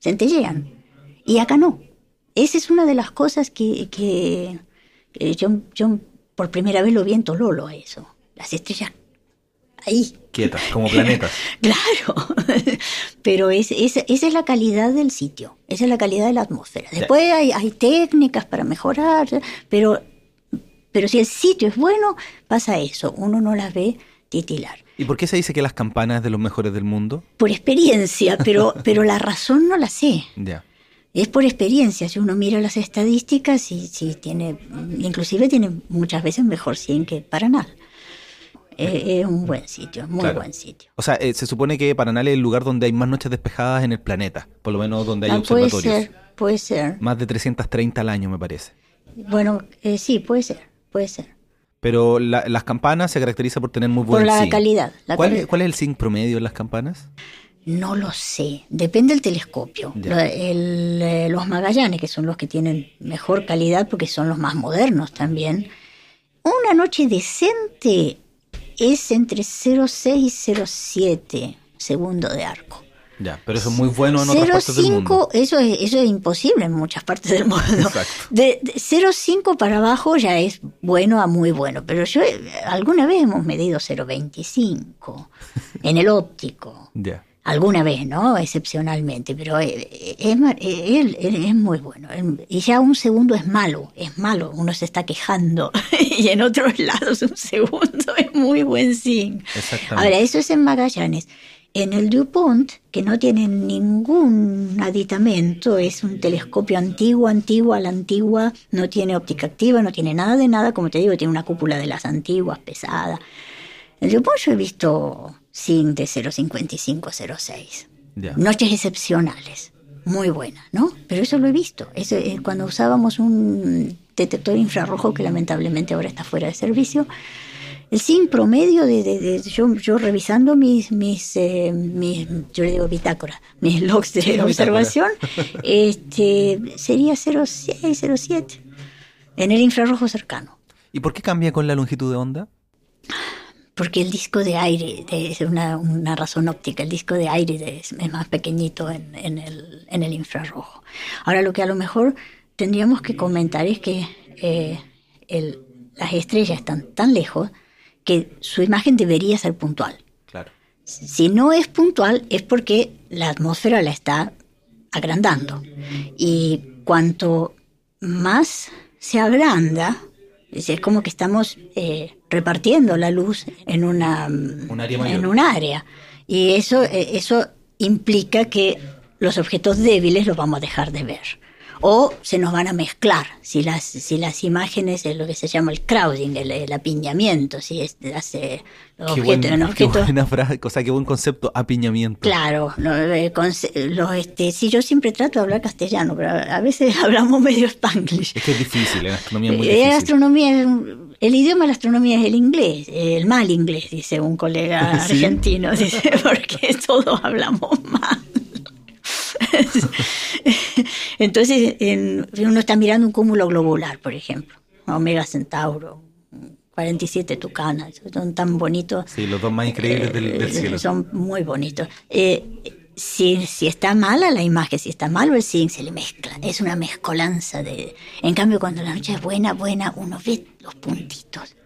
centellean. Y acá no. Esa es una de las cosas que, que, yo, yo, por primera vez lo vi en Tololo a eso. Las estrellas ahí. Quietas, como planetas. claro. Pero es, esa es la calidad del sitio, esa es la calidad de la atmósfera. Después hay, hay técnicas para mejorar, pero, pero si el sitio es bueno, pasa eso. Uno no las ve titilar. ¿Y por qué se dice que las campanas es de los mejores del mundo? Por experiencia, pero, pero la razón no la sé. Ya. Es por experiencia, si uno mira las estadísticas y si tiene, inclusive tiene muchas veces mejor 100 que Paranal. Es, un buen sitio, muy buen sitio. O sea, eh, se supone que Paranal es el lugar donde hay más noches despejadas en el planeta, por lo menos donde hay ah, observatorios. Puede ser, puede ser. Más de 330 al año, me parece. Bueno, eh, sí, puede ser, puede ser. Pero las campanas se caracteriza por tener muy buen Por la calidad. ¿Cuál, Es, ¿Cuál es el zinc promedio en las campanas? No lo sé, depende del telescopio. Eh, los Magallanes, que son los que tienen mejor calidad porque son los más modernos también, una noche decente es entre 0,6 y 0,7 segundo de arco. Ya, pero eso es muy bueno en otras partes del mundo. Eso es, eso es imposible en muchas partes del mundo. Exacto. De, 0,5 para abajo ya es bueno a muy bueno, pero yo alguna vez hemos medido 0,25 en el óptico. Ya. Alguna vez, ¿no? Excepcionalmente, pero eh, es, es, es, muy bueno. Y ya un segundo es malo, es malo, uno se está quejando. y en otros lados un segundo es muy buen zinc. Ahora, eso es en Magallanes. En el DuPont, que no tiene ningún aditamento, es un telescopio antiguo, antiguo a la antigua, no tiene óptica activa, no tiene nada de nada, como te digo, tiene una cúpula de las antiguas, pesada. El DuPont yo he visto sin de 0.5506. Noches excepcionales, muy buenas, ¿no? Pero eso lo he visto. Eso, eh, cuando usábamos un detector infrarrojo que lamentablemente ahora está fuera de servicio, el SIN promedio de, yo, revisando mis, mis, eh, mis, yo le digo bitácora, mis logs de observación, este, sería 0,6, 0,7 en el infrarrojo cercano. ¿Y por qué cambia con la longitud de onda? Porque el disco de aire es una, una razón óptica, el disco de aire es, más pequeñito en, en, el, en, el, infrarrojo. Ahora lo que a lo mejor tendríamos que comentar es que eh, el, las estrellas están tan lejos que su imagen debería ser puntual. Claro. Si no es puntual es porque la atmósfera la está agrandando. Y cuanto más se agranda, es como que estamos eh, repartiendo la luz en una un área en un área. Y eso, eh, eso implica que los objetos débiles los vamos a dejar de ver o se nos van a mezclar si las, si las imágenes es lo que se llama el crowding, el, apiñamiento, si es, hace los objetos, qué buena frase, o sea, qué buen concepto, apiñamiento. Claro, eh, los, este, sí, yo siempre trato de hablar castellano, pero a veces hablamos medio spanglish. Es que es difícil, en astronomía es muy eh, difícil. astronomía, el idioma de la astronomía es el inglés, el mal inglés, dice un colega argentino, dice, porque todos hablamos mal. Entonces, uno está mirando un cúmulo globular, por ejemplo, Omega Centauro, 47 Tucanas, son tan bonitos. Sí, los dos más increíbles del, eh, cielo. Son muy bonitos. Eh, si, si, está mala la imagen, si está malo el zinc, se le mezcla. Es una mezcolanza de... En cambio, cuando la noche es buena, buena, uno ve los puntitos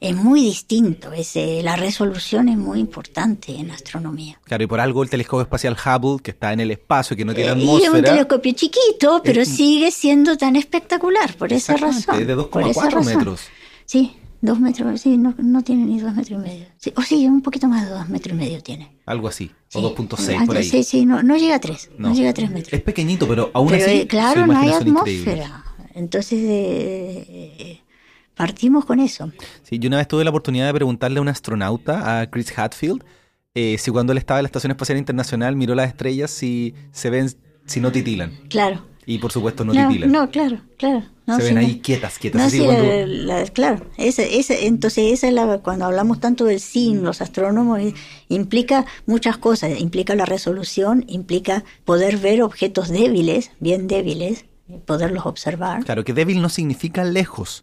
es muy distinto. Es, la resolución es muy importante en astronomía. Claro, y por algo el telescopio espacial Hubble, que está en el espacio, que no tiene atmósfera. Eh, y es un telescopio chiquito, pero sigue siendo tan espectacular, por esa razón. Es de 2,4 metros. Sí, dos metros, sí, no, no, tiene ni dos metros y medio. Sí, o sí, un poquito más de dos metros y medio tiene. Algo así, o 2.6 por ahí. Sí, sí, no, no llega a tres, no. llega a tres metros. Es pequeñito, pero aún así. Eh, claro, no hay atmósfera. Entonces, eh, Partimos con eso. Sí, yo una vez tuve la oportunidad de preguntarle a un astronauta, a Chris Hadfield, eh, si cuando él estaba en la Estación Espacial Internacional miró las estrellas si se ven, si no titilan. Claro. Y por supuesto no, titilan. No, claro, claro. se ven ahí quietas, quietas. así claro, entonces esa es la, cuando hablamos tanto del SIN, los astrónomos, implica muchas cosas, implica la resolución, implica poder ver objetos débiles, bien débiles, poderlos observar. Claro, que débil no significa lejos.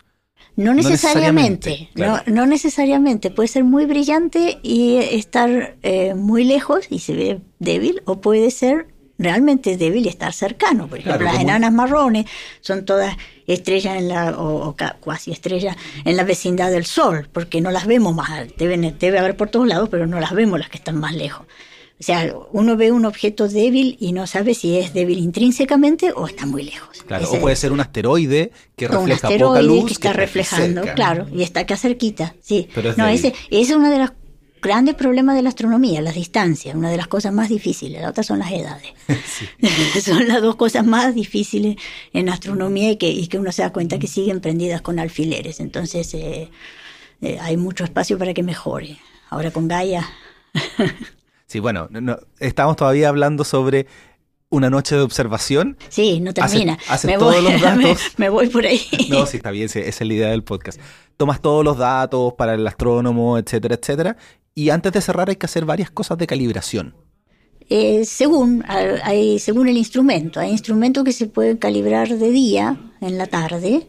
No necesariamente, no, necesariamente, Puede ser muy brillante y estar eh, muy lejos y se ve débil, o puede ser realmente débil y estar cercano. Por ejemplo, las enanas marrones son todas estrellas en la, o, cuasi estrellas en la vecindad del Sol, porque no las vemos más, deben, debe haber por todos lados, pero no las vemos las que están más lejos. O sea, uno ve un objeto débil y no sabe si es débil intrínsecamente o está muy lejos. Claro, o puede ser un asteroide que refleja un asteroide poca luz. que está reflejando, claro, y está acá cerquita, sí. no, ese, es uno de los grandes problemas de la astronomía, las distancias, una de las cosas más difíciles, la otra son las edades. son las dos cosas más difíciles en astronomía y que, y que uno se da cuenta que siguen prendidas con alfileres. Entonces, eh, eh, hay mucho espacio para que mejore. Ahora con Gaia. Sí, bueno, no, estamos todavía hablando sobre una noche de observación. Sí, no termina. Haces me todos los datos. Me, voy por ahí. No, sí, está bien, esa es la idea del podcast. Tomas todos los datos para el astrónomo, etcétera, etcétera. Y antes de cerrar hay que hacer varias cosas de calibración. Eh, según, hay, según el instrumento. Hay instrumentos que se pueden calibrar de día, en la tarde.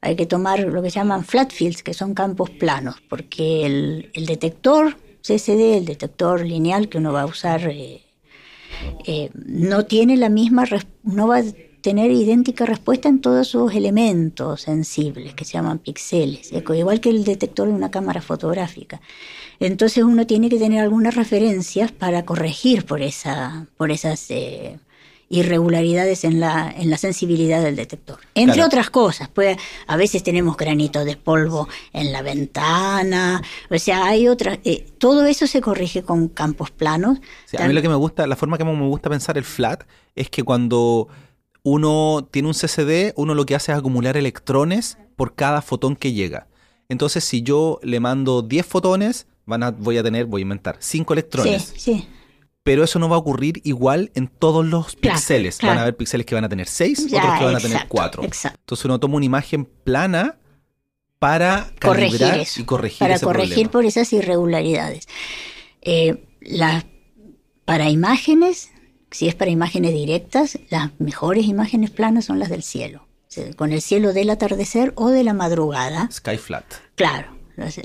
Hay que tomar lo que se llaman flat fields, que son campos planos, porque el, el detector CCD, el detector lineal que uno va a usar, eh, eh, no tiene la misma, no va a tener idéntica respuesta en todos sus elementos sensibles, que se llaman píxeles, igual que el detector de una cámara fotográfica. Entonces uno tiene que tener algunas referencias para corregir por, esa, por esas... Eh, irregularidades en la, en la sensibilidad del detector. Entre Claro. otras cosas, pues a veces tenemos granitos de polvo en la ventana, o sea, hay otras, eh, todo eso se corrige con campos planos. Sí, a mí lo que me gusta, la forma que me gusta pensar el flat es que cuando uno tiene un CCD, uno lo que hace es acumular electrones por cada fotón que llega. Entonces, si yo le mando 10 fotones, van a, voy a tener, voy a inventar, 5 Sí, electrones. sí. Pero eso no va a ocurrir igual en todos los Claro, píxeles. Van a haber píxeles que van a tener 6, Ya, otros que van a tener exacto, 4. exacto. Entonces uno toma una imagen plana para corregir eso, y corregir para ese corregir problema. por esas irregularidades. Eh, las- para imágenes, si es para imágenes directas, las mejores imágenes planas son las del cielo, O sea, con el cielo del atardecer o de la madrugada. Sky flat. Claro, eso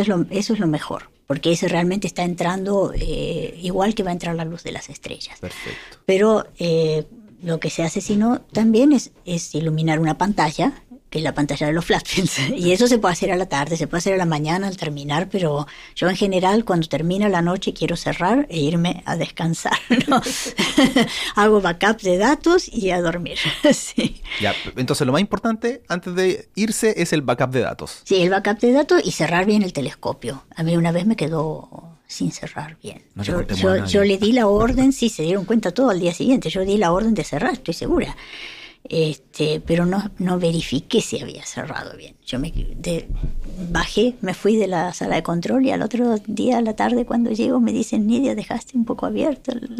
es lo, eso es lo mejor, porque ese realmente está entrando eh, igual que va a entrar la luz de las estrellas. Perfecto. Pero eh, lo que se hace, si no, también es, es iluminar una pantalla, que es la pantalla de los flatfields. Y eso se puede hacer a la tarde, se puede hacer a la mañana al terminar, pero yo en general cuando termina la noche quiero cerrar e irme a descansar. ¿no? Hago backup de datos y a dormir. sí. Ya, entonces lo más importante antes de irse es el backup de datos. sí, el backup de datos y cerrar bien el telescopio. A mí una vez me quedó sin cerrar bien. No yo, yo- yo le di la orden, sí, se dieron cuenta todo al día siguiente, yo di la orden de cerrar, estoy segura. Este, pero no, no verifiqué si había cerrado bien. Yo me de- bajé, me fui de la sala de control y al otro día a la tarde cuando llego me dicen, Nidia, dejaste un poco abierto. el-".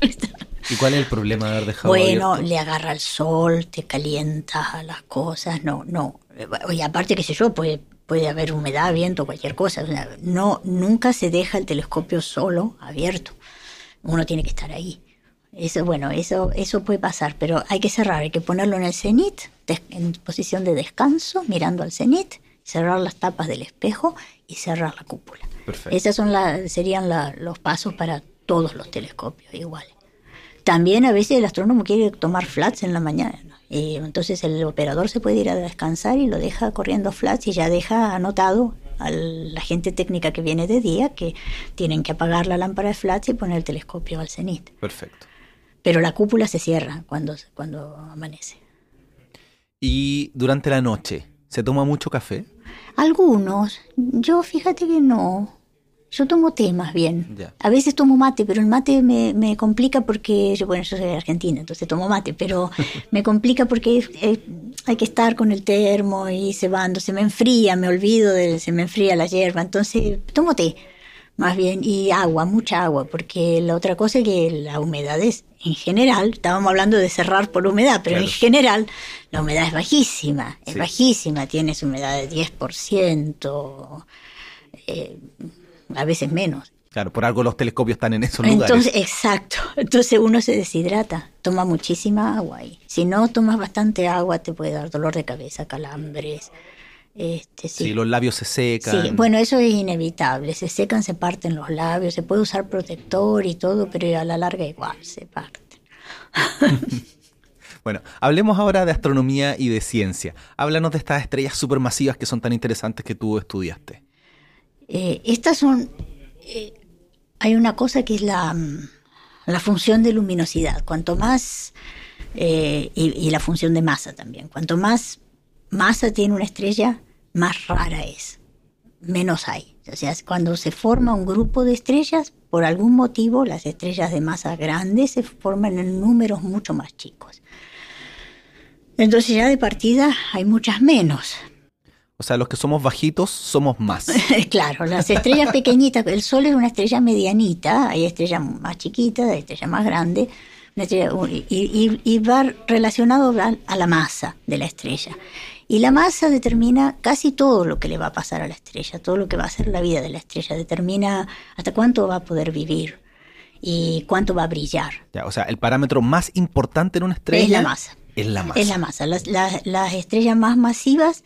¿Y cuál es el problema de haber dejado bueno, abierto? le agarra el sol, te calienta las cosas, no, no. Oye, aparte, qué sé yo, puede, puede haber humedad, viento, cualquier cosa. No, nunca se deja el telescopio solo abierto. Uno tiene que estar ahí. Eso, bueno, eso, eso puede pasar, pero hay que cerrar, hay que ponerlo en el cenit, en posición de descanso, mirando al cenit, cerrar las tapas del espejo y cerrar la cúpula. Perfecto. Esos son la- serían la- los pasos para todos los telescopios iguales. También a veces el astrónomo quiere tomar flats en la mañana. ¿no? Y entonces el operador se puede ir a descansar y lo deja corriendo flats y ya deja anotado a la gente técnica que viene de día que tienen que apagar la lámpara de flats y poner el telescopio al cenit. Perfecto. Pero la cúpula se cierra cuando, cuando amanece. Y durante la noche, ¿se toma mucho café? Algunos, yo fíjate que no. Yo tomo té más bien. Ya. A veces tomo mate, pero el mate me, me complica porque, yo, bueno, yo soy argentina, entonces tomo mate, pero me complica porque eh, hay que estar con el termo y cebando, se me enfría, me olvido, de, se me enfría la hierba, entonces tomo té más bien y agua, mucha agua, porque la otra cosa es que la humedad es, en general, estábamos hablando de cerrar por humedad, pero en general la humedad es bajísima, es Sí. bajísima, tienes humedad de 10%, eh, a veces menos. Claro, por algo los telescopios están en esos lugares. Entonces, exacto. Entonces uno se deshidrata, toma muchísima agua y si no tomas bastante agua te puede dar dolor de cabeza, calambres. Este, sí. Sí, los labios se secan. Sí, bueno, eso es inevitable. Se secan, se parten los labios, se puede usar protector y todo, pero a la larga igual se parten. Bueno, hablemos ahora de astronomía y de ciencia. Háblanos de estas estrellas supermasivas que son tan interesantes que tú estudiaste. Eh, estas son. eh, hay una cosa que es la, mm, la función de luminosidad. Cuanto más. eh, y, y la función de masa también. Cuanto más masa tiene una estrella, más rara es. Menos hay. O sea, cuando se forma un grupo de estrellas, por algún motivo, las estrellas de masa grande se forman en números mucho más chicos. Entonces, ya de partida hay muchas menos. O sea, los que somos bajitos somos más. Claro, las estrellas pequeñitas, el Sol es una estrella medianita, hay estrellas más chiquitas, hay estrellas más grandes, estrella- y, y- y va relacionado a, a la masa de la estrella. Y la masa determina casi todo lo que le va a pasar a la estrella, todo lo que va a ser la vida de la estrella, determina hasta cuánto va a poder vivir y cuánto va a brillar. Ya, o sea, el parámetro más importante en una estrella Es la masa. Es la masa. Es la masa. Las, las- las estrellas más masivas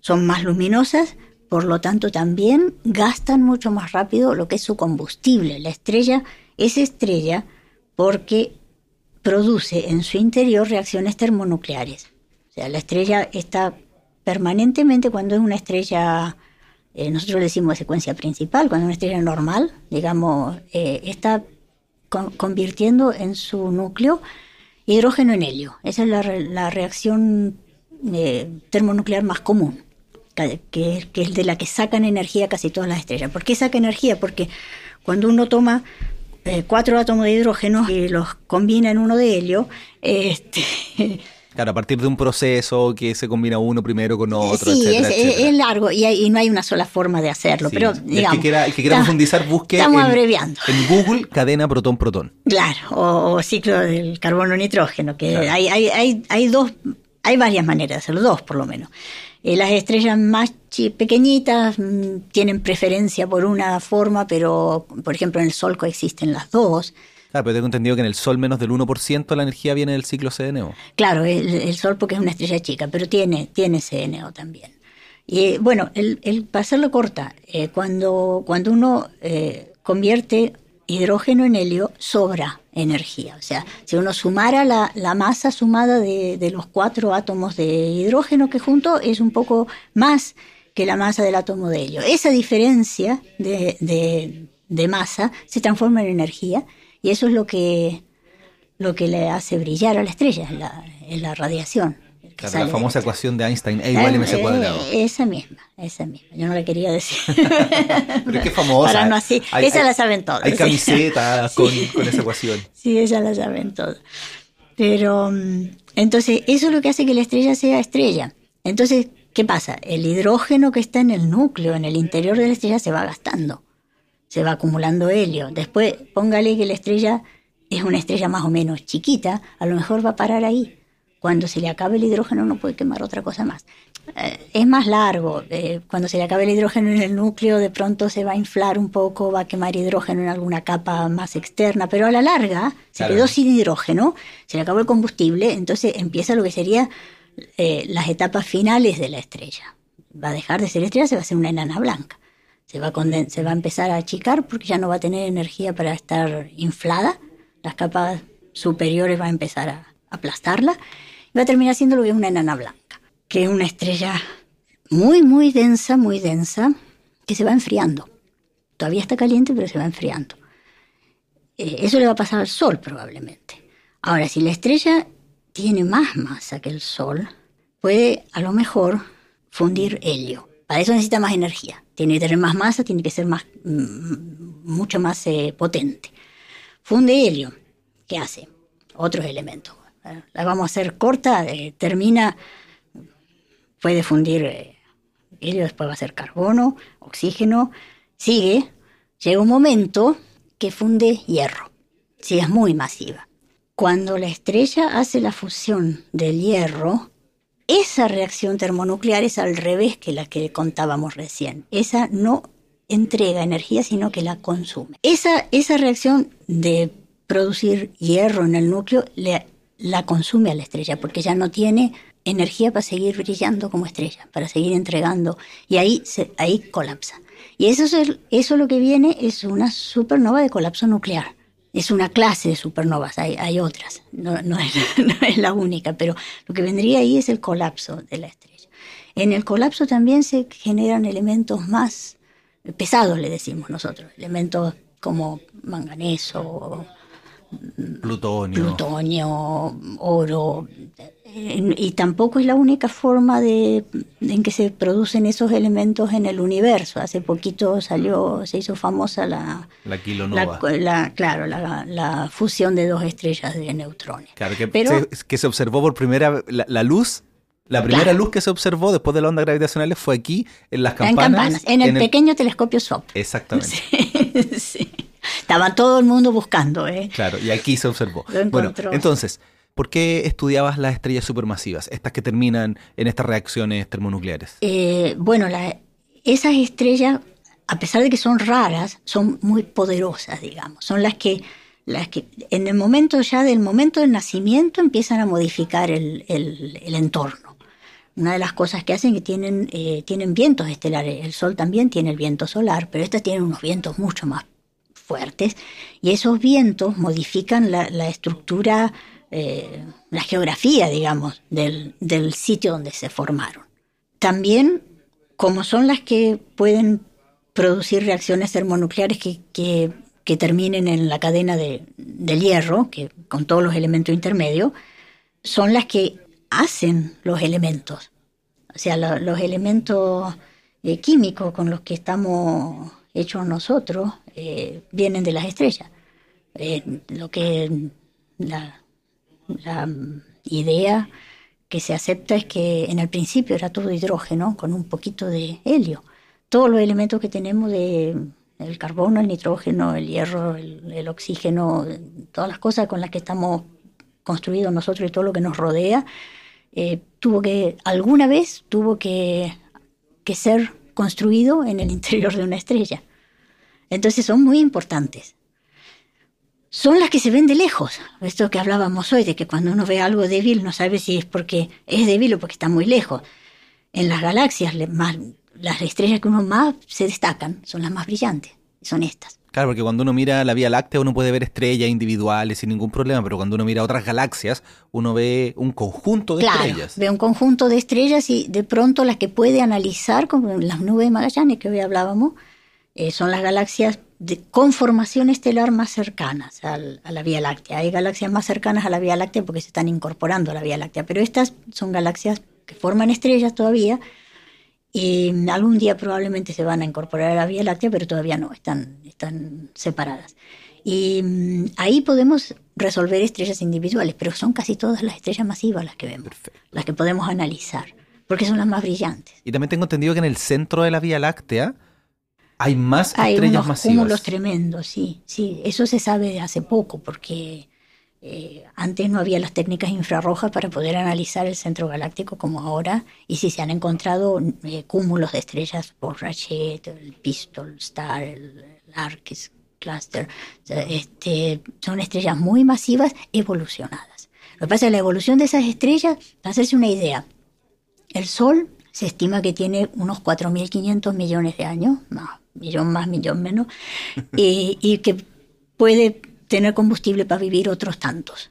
son más luminosas, por lo tanto también gastan mucho más rápido lo que es su combustible. La estrella es estrella porque produce en su interior reacciones termonucleares. O sea, la estrella está permanentemente cuando es una estrella, eh, nosotros le decimos de secuencia principal, cuando es una estrella normal, digamos, eh, está convirtiendo en su núcleo hidrógeno en helio. Esa es la, reacción eh, termonuclear más común, que, es de la que sacan energía casi todas las estrellas. ¿Por qué saca energía? Porque cuando uno toma cuatro átomos de hidrógeno y los combina en uno de helio, este, Claro, a partir de un proceso que se combina uno primero con otro, sí, es, largo y, no hay una sola forma de hacerlo. Pero, digamos, el que quiera, el profundizar, busque estamos en, abreviando. en Google cadena protón-protón. Claro, o, ciclo del carbono-nitrógeno, que hay, hay, hay, hay, dos, hay varias maneras de hacerlo, dos por lo menos. Eh, las estrellas más pequeñitas mm, tienen preferencia por una forma, pero por ejemplo en el Sol coexisten las dos. Claro, pero tengo entendido que en el Sol menos del 1% de la energía viene del ciclo CNO. Claro, el, Sol porque es una estrella chica, pero tiene, tiene CNO también. Y bueno, el, el, para hacerlo corta, eh, cuando, cuando uno eh, convierte hidrógeno en helio, sobra energía. O sea, si uno sumara la, masa sumada de, los cuatro átomos de hidrógeno que junto es un poco más que la masa del átomo de helio. Esa diferencia de, de masa se transforma en energía y eso es lo que, lo que le hace brillar a la estrella, la, la radiación. la famosa ecuación de Einstein, E igual mc cuadrado. esa misma, esa misma. Yo no la quería decir. Pero es que es famosa. Para no así. esa la saben todos. Hay camisetas con, con, esa ecuación. Sí, esa la saben todos. Pero mm, entonces, eso es lo que hace que la estrella sea estrella. Entonces, ¿qué pasa? El hidrógeno que está en el núcleo, en el interior de la estrella, se va gastando se va acumulando helio. Después, póngale que la estrella es una estrella más o menos chiquita, a lo mejor va a parar ahí. Cuando se le acabe el hidrógeno no puede quemar otra cosa más. Eh, es más largo. Eh, cuando se le acabe el hidrógeno en el núcleo, de pronto se va a inflar un poco, va a quemar hidrógeno en alguna capa más externa, pero a la larga se quedó sin hidrógeno, se le acabó el combustible, entonces empieza lo que sería eh, las etapas finales de la estrella. Va a dejar de ser estrella, se va a hacer una enana blanca se va, a se va a empezar a achicar porque ya no va a tener energía para estar inflada, las capas superiores va a empezar a aplastarla y va a terminar siendo lo que es una enana blanca, que es una estrella muy, muy densa, muy densa, que se va enfriando. Todavía está caliente, pero se va enfriando. Eh, eso le va a pasar al Sol probablemente. Ahora, si la estrella tiene más masa que el Sol, puede a lo mejor fundir helio. Para eso necesita más energía. Tiene que tener más masa, tiene que ser más, mm, mucho más eh, potente. Funde helio. ¿Qué hace? Otros elementos. La vamos a hacer corta, eh, termina, puede fundir eh, helio, después va a ser carbono, oxígeno, sigue, llega un momento que funde hierro, si es muy masiva. Cuando la estrella hace la fusión del hierro, esa reacción termonuclear es al revés que la que contábamos recién. Esa no entrega energía, sino que la consume. Esa, esa reacción de producir hierro en el núcleo le, la consume a la estrella, porque ya no tiene energía para seguir brillando como estrella, para seguir entregando, y ahí, ahí colapsa. Y eso, es, eso lo que viene es una supernova de colapso nuclear es una clase de supernovas, hay, otras, no, es, la única, pero lo que vendría ahí es el colapso de la estrella. En el colapso también se generan elementos más pesados, le decimos nosotros, elementos como manganeso, plutonio, plutonio oro, y tampoco es la única forma de, en que se producen esos elementos en el universo. Hace poquito salió, se hizo famosa la... La kilonova. claro, la, fusión de dos estrellas de neutrones. Claro, que, se, que se observó por primera la, luz la primera luz que se observó después de las ondas gravitacionales fue aquí, en las campanas. En campanas, en el pequeño telescopio SOP. Exactamente. Sí, Estaba todo el mundo buscando, ¿eh? Claro, y aquí se observó. bueno, entonces, ¿Por qué estudiabas las estrellas supermasivas, estas que terminan en estas reacciones termonucleares? Eh, bueno, esas estrellas, a pesar de que son raras, son muy poderosas, digamos. Son las que, las que en el momento ya del momento del nacimiento empiezan a modificar el, entorno. Una de las cosas que hacen es que tienen, eh, tienen vientos estelares. El Sol también tiene el viento solar, pero estas tienen unos vientos mucho más fuertes y esos vientos modifican la, la estructura eh, la geografía, digamos, del, sitio donde se formaron. También, como son las que pueden producir reacciones termonucleares que, que terminen en la cadena de, del hierro, que con todos los elementos intermedios, son las que hacen los elementos. O sea, los elementos eh, químicos con los que estamos hechos nosotros eh, vienen de las estrellas. Eh, lo que la, la idea que se acepta es que en el principio era todo hidrógeno con un poquito de helio. Todos los elementos que tenemos de el carbono, el nitrógeno, el hierro, el, oxígeno, todas las cosas con las que estamos construidos nosotros y todo lo que nos rodea, eh, tuvo que, alguna vez tuvo que, que ser construido en el interior de una estrella. Entonces son muy importantes. Son las que se ven de lejos. Esto que hablábamos hoy, de que cuando uno ve algo débil no sabe si es porque es débil o porque está muy lejos. En las galaxias, más, las estrellas que uno más se destacan son las más brillantes, son estas. Claro, porque cuando uno mira la Vía Láctea uno puede ver estrellas individuales sin ningún problema, pero cuando uno mira otras galaxias uno ve un conjunto de claro, estrellas. Ve un conjunto de estrellas y de pronto las que puede analizar, como las nubes de Magallanes que hoy hablábamos, eh, son las galaxias de conformación estelar más cercanas a la Vía Láctea. Hay galaxias más cercanas a la Vía Láctea porque se están incorporando a la Vía Láctea, pero estas son galaxias que forman estrellas todavía y algún día probablemente se van a incorporar a la Vía Láctea, pero todavía no, están, están separadas. Y mm, ahí podemos resolver estrellas individuales, pero son casi todas las estrellas masivas las que vemos, las que podemos analizar, porque son las más brillantes. Y también tengo entendido que en el centro de la Vía Láctea hay más hay estrellas unos cúmulos tremendos, sí, sí. Eso se sabe de hace poco, porque eh, antes no había las técnicas infrarrojas para poder analizar el centro galáctico como ahora, y sí se han encontrado eh, cúmulos de estrellas por Rachet, el Pistol Star, el, Arkis Cluster. este, son estrellas muy masivas evolucionadas. Lo que pasa es que la evolución de esas estrellas, para hacerse una idea, el Sol se estima que tiene unos 4.500 millones de años, más, millón más, millón menos, y, y que puede tener combustible para vivir otros tantos.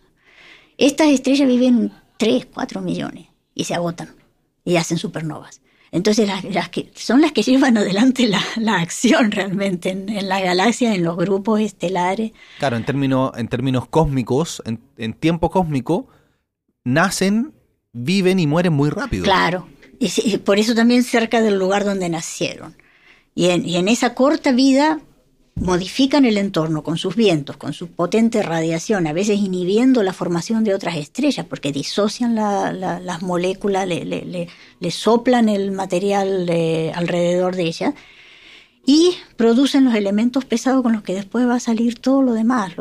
Estas estrellas viven 3, 4 millones y se agotan y hacen supernovas. Entonces las, que, son las que llevan adelante la, acción realmente en, la galaxia, en los grupos estelares. Claro, en, términos, en términos cósmicos, en, tiempo cósmico, nacen, viven y mueren muy rápido. Claro, y, por eso también cerca del lugar donde nacieron. Y en, esa corta vida modifican el entorno con sus vientos, con su potente radiación, a veces inhibiendo la formación de otras estrellas, porque disocian las moléculas, le, soplan el material alrededor de ellas y producen los elementos pesados con los que después va a salir todo lo demás,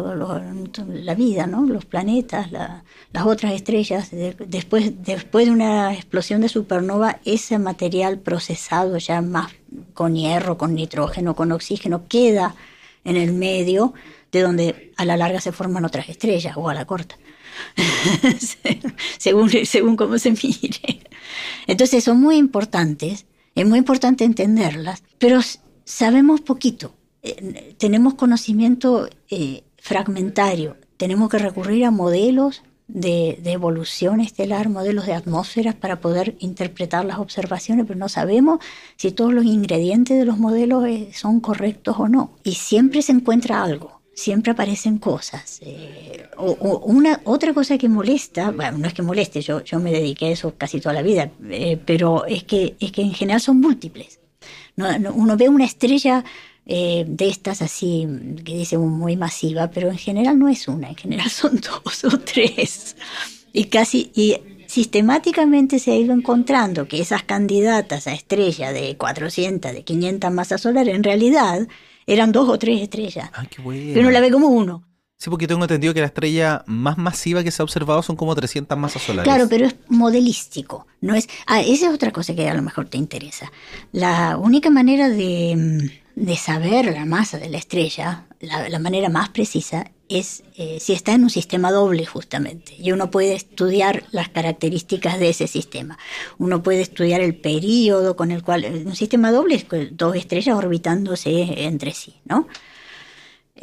la vida, ¿no? los planetas, las otras estrellas. después, después de una explosión de supernova, ese material procesado ya más con hierro, con nitrógeno, con oxígeno, queda en el medio de donde a la larga se forman otras estrellas o a la corta. según, según cómo se mire. Entonces son muy importantes, es muy importante entenderlas, pero sabemos poquito, eh, tenemos conocimiento eh, fragmentario, tenemos que recurrir a modelos de, evolución estelar, modelos de atmósferas para poder interpretar las observaciones, pero no sabemos si todos los ingredientes de los modelos eh, son correctos o no. Y siempre se encuentra algo siempre aparecen cosas. o, una otra cosa que molesta, bueno, no es que moleste, yo, yo me dediqué a eso casi toda la vida, pero es que, es que en general son múltiples uno ve una estrella eh, de estas así, que dice muy masiva, pero en general no es una, en general son dos o tres. Y casi, y sistemáticamente se ha ido encontrando que esas candidatas a estrella de 400, de 500 masas solares, en realidad eran dos o tres estrellas. Ah, qué bueno. Que uno la ve como uno. Sí, porque tengo entendido que la estrella más masiva que se ha observado son como 300 masas solares. Claro, pero es modelístico. No es, ah, esa es otra cosa que a lo mejor te interesa. La única manera de, de saber la masa de la estrella, la, manera más precisa, es eh, si está en un sistema doble justamente. Y uno puede estudiar las características de ese sistema. Uno puede estudiar el periodo con el cual... Un sistema doble es dos estrellas orbitándose entre sí, ¿no?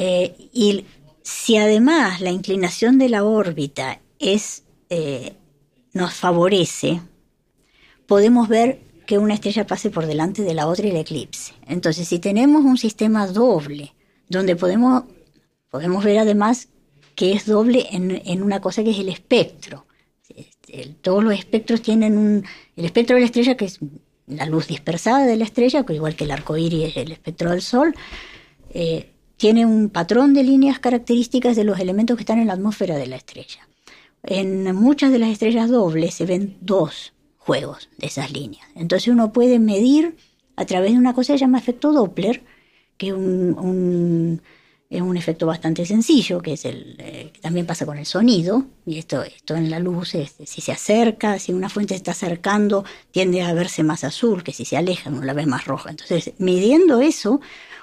Eh, y si además la inclinación de la órbita eh, nos favorece, podemos ver que una estrella pase por delante de la otra y el eclipse. Entonces, si tenemos un sistema doble, donde podemos Podemos ver además que es doble en, una cosa que es el espectro. todos los espectros tienen un... El espectro de la estrella, que es la luz dispersada de la estrella, igual que el arco iris el espectro del Sol, eh, tiene un patrón de líneas características de los elementos que están en la atmósfera de la estrella. En muchas de las estrellas dobles se ven dos juegos de esas líneas. Entonces uno puede medir a través de una cosa que se llama efecto Doppler, que es un, es un efecto bastante sencillo, que es el eh, también pasa con el sonido, y esto, esto en la luz, es, si se acerca, si una fuente está acercando, tiende a verse más azul, que si se aleja uno la ve más roja. Entonces, midiendo eso,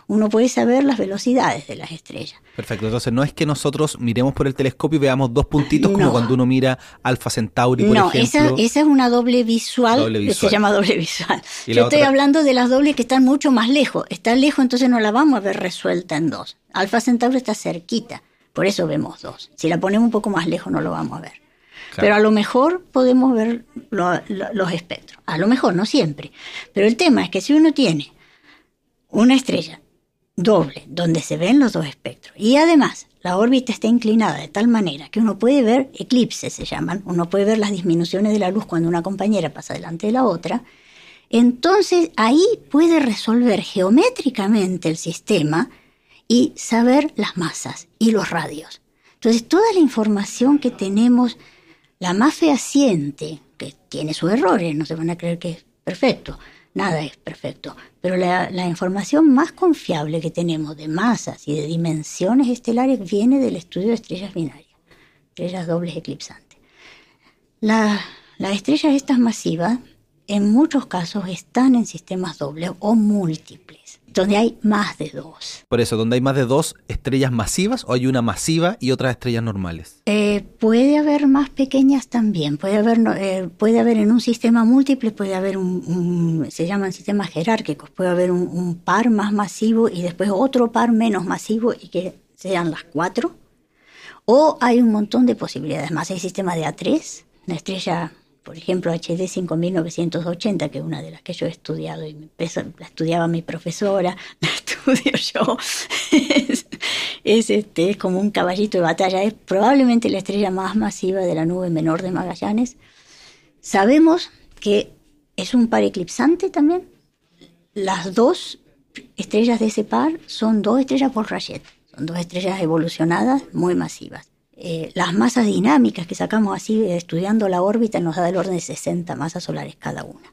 uno puede saber las velocidades de las estrellas. Perfecto, entonces no es que nosotros miremos por el telescopio y veamos dos puntitos como cuando uno mira Alfa Centauri, por ejemplo. No, esa, es una doble visual, que se llama doble visual. Yo estoy hablando de las dobles que están mucho más lejos. Está lejos, entonces no la vamos a ver resuelta en dos. Alfa Centauri está cerquita, por eso vemos dos. Si la ponemos un poco más lejos no lo vamos a ver. Pero a lo mejor podemos ver los espectros. A lo mejor, no siempre. Pero el tema es que si uno tiene una estrella doble, donde se ven los dos espectros. Y además, la órbita está inclinada de tal manera que uno puede ver eclipses, se llaman, uno puede ver las disminuciones de la luz cuando una compañera pasa delante de la otra. Entonces ahí puede resolver geométricamente el sistema y saber las masas y los radios. Entonces toda la información que tenemos, la más fehaciente, que tiene sus errores, no se van a creer que es perfecto, nada es perfecto, pero la, información más confiable que tenemos de masas y de dimensiones estelares viene del estudio de estrellas binarias, estrellas dobles eclipsantes. las estrellas estas masivas en muchos casos están en sistemas dobles o múltiples donde hay más de dos. Por eso, donde hay más de dos estrellas masivas o hay una masiva y otras estrellas normales. Eh, puede haber más pequeñas también. Puede haber, eh, puede haber en un sistema múltiple, puede haber un, se llaman sistemas jerárquicos, puede haber un, par más masivo y después otro par menos masivo y que sean las cuatro. O hay un montón de posibilidades más. Hay sistema de A3, una estrella por ejemplo, HD 5980, que es una de las que yo he estudiado y la estudiaba mi profesora, la estudio yo, es, este, es como un caballito de batalla, es probablemente la estrella más masiva de la nube menor de Magallanes. Sabemos que es un par eclipsante también. Las dos estrellas de ese par son dos estrellas por Rayet, son dos estrellas evolucionadas muy masivas. Eh, las masas dinámicas que sacamos así estudiando la órbita nos da del orden de 60 masas solares cada una.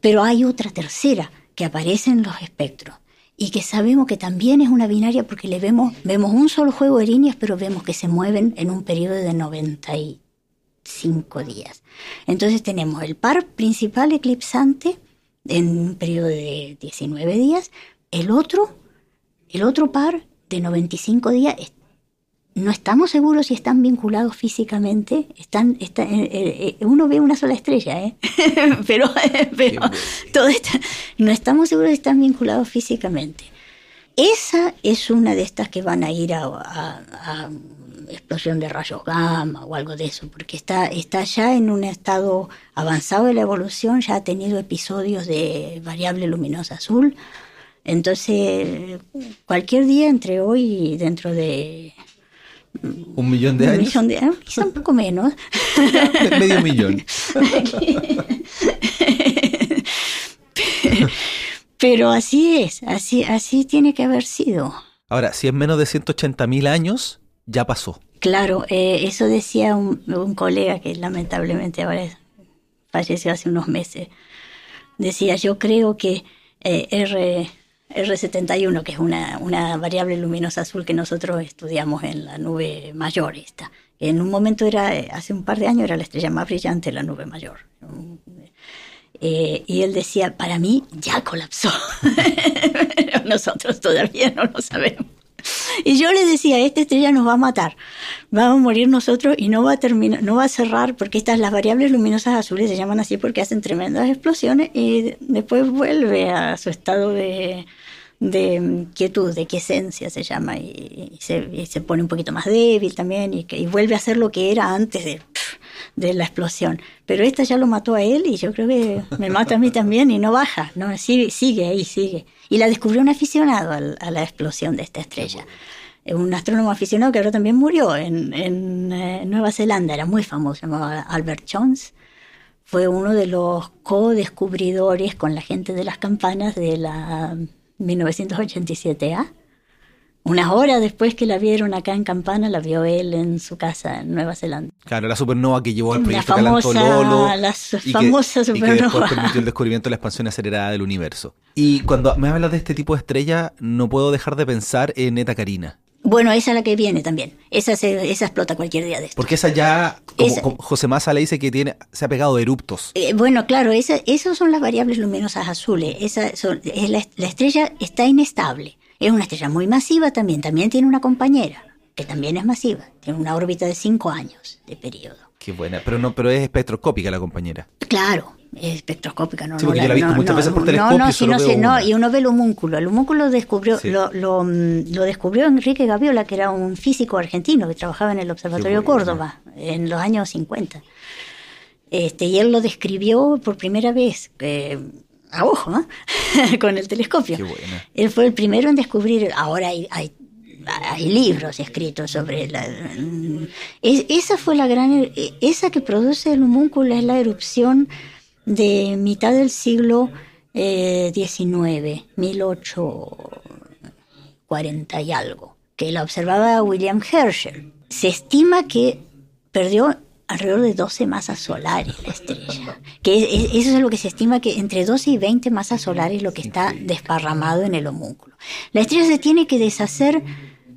Pero hay otra tercera que aparece en los espectros y que sabemos que también es una binaria porque le vemos, vemos un solo juego de líneas, pero vemos que se mueven en un periodo de 95 días. Entonces tenemos el par principal eclipsante en un periodo de 19 días, el otro, el otro par de 95 días no estamos seguros si están vinculados físicamente. Están, eh, eh, eh, uno ve una sola estrella, ¿eh? pero, pero todo no estamos seguros si están vinculados físicamente. Esa es una de estas que van a ir a, explosión de rayos gamma o algo de eso, porque está, está ya en un estado avanzado de la evolución, ya ha tenido episodios de variable luminosa azul. Entonces, cualquier día entre hoy y dentro de ¿Un millón de años? Un millón de años, quizá un poco menos. Medio millón. Pero así es, así, así tiene que haber sido. Ahora, si es menos de 180 mil años, ya pasó. Claro, eh, eso decía un, colega que lamentablemente ahora falleció hace unos meses. Decía, yo creo que eh, R, R71, que es una, una, variable luminosa azul que nosotros estudiamos en la nube mayor esta. En un momento era, hace un par de años era la estrella más brillante de la nube mayor. Eh, y él decía, para mí ya colapsó, pero nosotros todavía no lo sabemos. Y yo le decía, esta estrella nos va a matar, vamos a morir nosotros y no va a terminar, no va a cerrar, porque estas las variables luminosas azules se llaman así porque hacen tremendas explosiones y después vuelve a su estado de, quietud, de quiesencia se llama, y, se, pone un poquito más débil también y, y vuelve a ser lo que era antes de de la explosión. Pero esta ya lo mató a él y yo creo que me mata a mí también y no baja, no sigue, sigue ahí, sigue. Y la descubrió un aficionado a la explosión de esta estrella. un astrónomo aficionado que ahora también murió en, en eh, Nueva Zelanda, era muy famoso, se llamaba Albert Jones. Fue uno de los co-descubridores con la gente de las campanas de la 1987A. Unas horas después que la vieron acá en Campana, la vio él en su casa en Nueva Zelanda. Claro, la supernova que llevó al proyecto la famosa, Calancololo. La y famosa que, supernova. Y que después permitió el descubrimiento de la expansión acelerada del universo. Y cuando me hablas de este tipo de estrella, no puedo dejar de pensar en Eta Carina. Bueno, esa es la que viene también. Esa, se, esa explota cualquier día de esto. Porque esa ya, como, Esa- como José Massa le dice que tiene, se ha pegado de eruptos. Eh, bueno, claro, esa, esas son las variables luminosas azules. Esa son- es la, la estrella está inestable. Es una estrella muy masiva también. También tiene una compañera, que también es masiva. Tiene una órbita de cinco años de periodo. Qué buena. Pero no, pero es espectroscópica la compañera. Claro, espectroscópica. No, Sí, no la no, muchas no, veces por no, telescopio No, sí, solo no sé, no, y uno ve el homúnculo. El homúnculo descubrió, Sí. lo, lo, mm, lo descubrió Enrique Gaviola, que era un físico argentino que trabajaba en el Observatorio bueno. Córdoba en los años 50. Este, y él lo describió por primera vez, eh, a ojo, ¿eh? con el telescopio. Qué buena. Él fue el primero en descubrir, ahora hay, hay, hay libros escritos sobre la... es- esa fue la gran... Esa que produce el homúnculo es la erupción de mitad del siglo eh, XIX, 1840 y algo, que la observaba William Herschel. Se estima que perdió alrededor de 12 masas solares la estrella. Que es- es- eso es lo que se estima que entre 12 y 20 masas solares lo que está desparramado en el homúnculo. La estrella se tiene que deshacer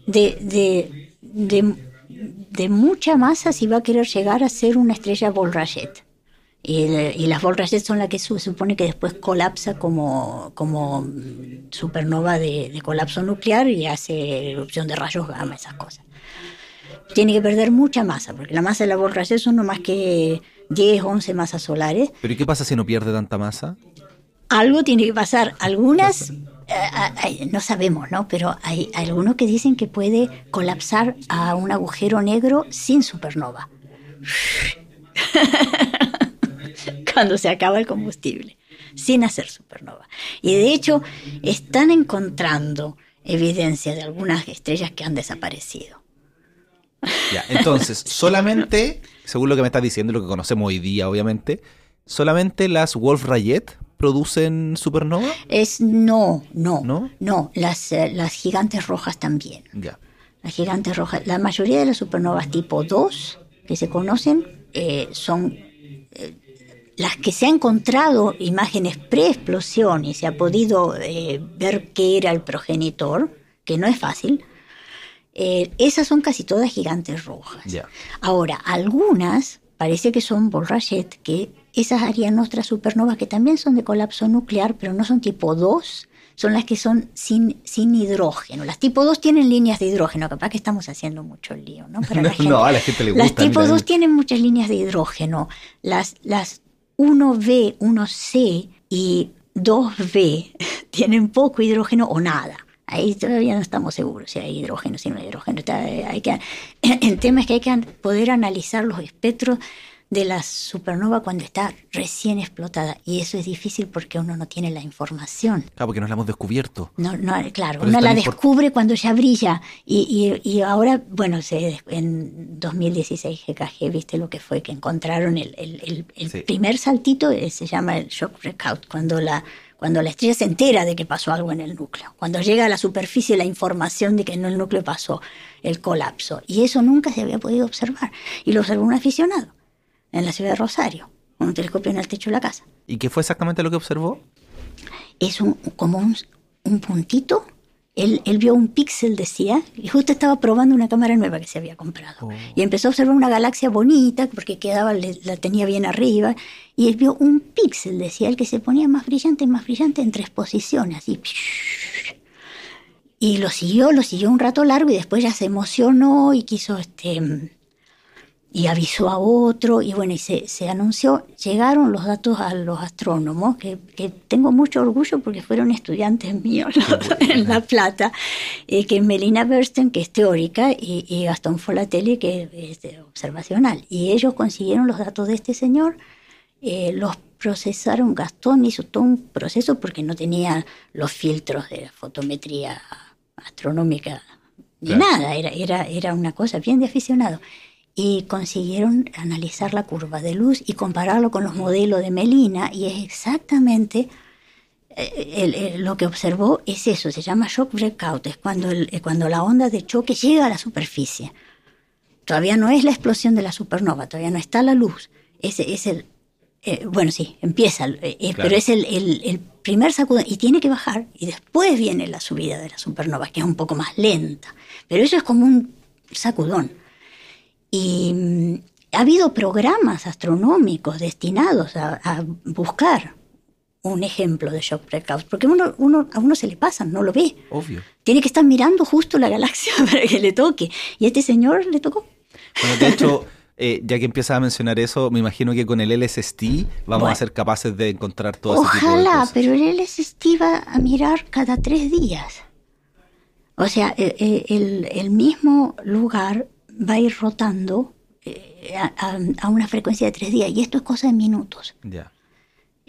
de, de, de, de mucha masa si va a querer llegar a ser una estrella Bol-Rayet. Y, y las Bol-Rayet son las que se supone que después colapsa como, como supernova de, de colapso nuclear y hace erupción de rayos gamma, esas cosas tiene que perder mucha masa, porque la masa de la Bol-Rayet son no más que 10, 11 masas solares. ¿Pero y qué pasa si no pierde tanta masa? Algo tiene que pasar. Algunas, eh, eh, no sabemos, ¿no? Pero hay, hay algunos que dicen que puede colapsar a un agujero negro sin supernova. Cuando se acaba el combustible, sin hacer supernova. Y de hecho, están encontrando evidencia de algunas estrellas que han desaparecido. Ya, entonces, solamente, según lo que me estás diciendo, lo que conocemos hoy día, obviamente, solamente las Wolf Rayet producen supernova. Es no, no, ¿No? no, las, eh, las gigantes rojas también. Ya. Las gigantes rojas, la mayoría de las supernovas tipo 2 que se conocen eh, son eh, las que se han encontrado imágenes pre-explosión y se ha podido eh, ver qué era el progenitor, que no es fácil. eh, esas son casi todas gigantes rojas. Ahora, algunas parece que son Bol-Rayet, que esas harían otras supernovas que también son de colapso nuclear, pero no son tipo 2, son las que son sin, sin hidrógeno. Las tipo 2 tienen líneas de hidrógeno, capaz que estamos haciendo mucho lío, ¿no? Para la No, gente. no, a la gente le Las gusta, tipo mira. 2 tienen muchas líneas de hidrógeno. Las, las 1B, 1C y 2B tienen poco hidrógeno o nada. Ahí todavía no estamos seguros si hay hidrógeno, si no hay hidrógeno. Hay que, el tema es que hay que poder analizar los espectros de la supernova cuando está recién explotada. Y eso es difícil porque uno no tiene la información. Claro, porque no la hemos descubierto. No, no, claro, uno la descubre cuando ya brilla. Y, y, y ahora, bueno, se, en 2016 GKG, viste lo que fue, que encontraron el, el, el- el Sí. primer saltito, eh, se llama el shock breakout, cuando la, cuando la estrella se entera de que pasó algo en el núcleo. Cuando llega a la superficie la información de que en el núcleo pasó el colapso. Y eso nunca se había podido observar. Y lo observó un aficionado en la ciudad de Rosario, con un telescopio en el techo de la casa ¿Y qué fue exactamente lo que observó? es un, como un, un puntito. Él, él vio un píxel, decía, y justo estaba probando una cámara nueva que se había comprado. Oh. Y empezó a observar una galaxia bonita, porque quedaba, la tenía bien arriba, y él vio un píxel, decía él, que se ponía más brillante, más brillante en tres posiciones, así. Y lo siguió, lo siguió un rato largo, y después ya se emocionó y quiso este y avisó a otro, y bueno, y se, se anunció, llegaron los datos a los astrónomos, que, que tengo mucho orgullo porque fueron estudiantes míos en La Plata, eh, que Melina Bernstein, que es teórica, y, y Gastón Folatelli, que es de observacional. Y ellos consiguieron los datos de este señor, eh, los procesaron, Gastón hizo todo un proceso porque no tenía los filtros de fotometría astronómica ni nada, era, era, era una cosa bien de aficionado. Y consiguieron analizar la curva de luz y compararlo con los modelos de Melina y es exactamente eh, lo que observó es eso, se llama shock breakout, es cuando, cuando la onda de choque llega a la superficie. Todavía no es la explosión de la supernova, todavía no está la luz. Es, es el, eh, bueno, sí, empieza, eh, pero es el, el, primer sacudón y tiene que bajar y después viene la subida de la supernova, que es un poco más lenta. Pero eso es como un sacudón. Y mm, ha habido programas astronómicos destinados a buscar un ejemplo de shock breakout, porque uno, uno, a uno se le pasa, no lo ve. Obvio. Tiene que estar mirando justo la galaxia para que le toque. Y a este señor le tocó. Bueno, de hecho, eh, ya que empiezas a mencionar eso, me imagino que con el LSST vamos a ser capaces de encontrar todo ese tipo de cosas. pero el LSST va a mirar cada tres días. O sea, eh, eh, el, el, mismo lugar va a ir rotando a, a, una frecuencia de tres días. Y esto es cosa de minutos. Ya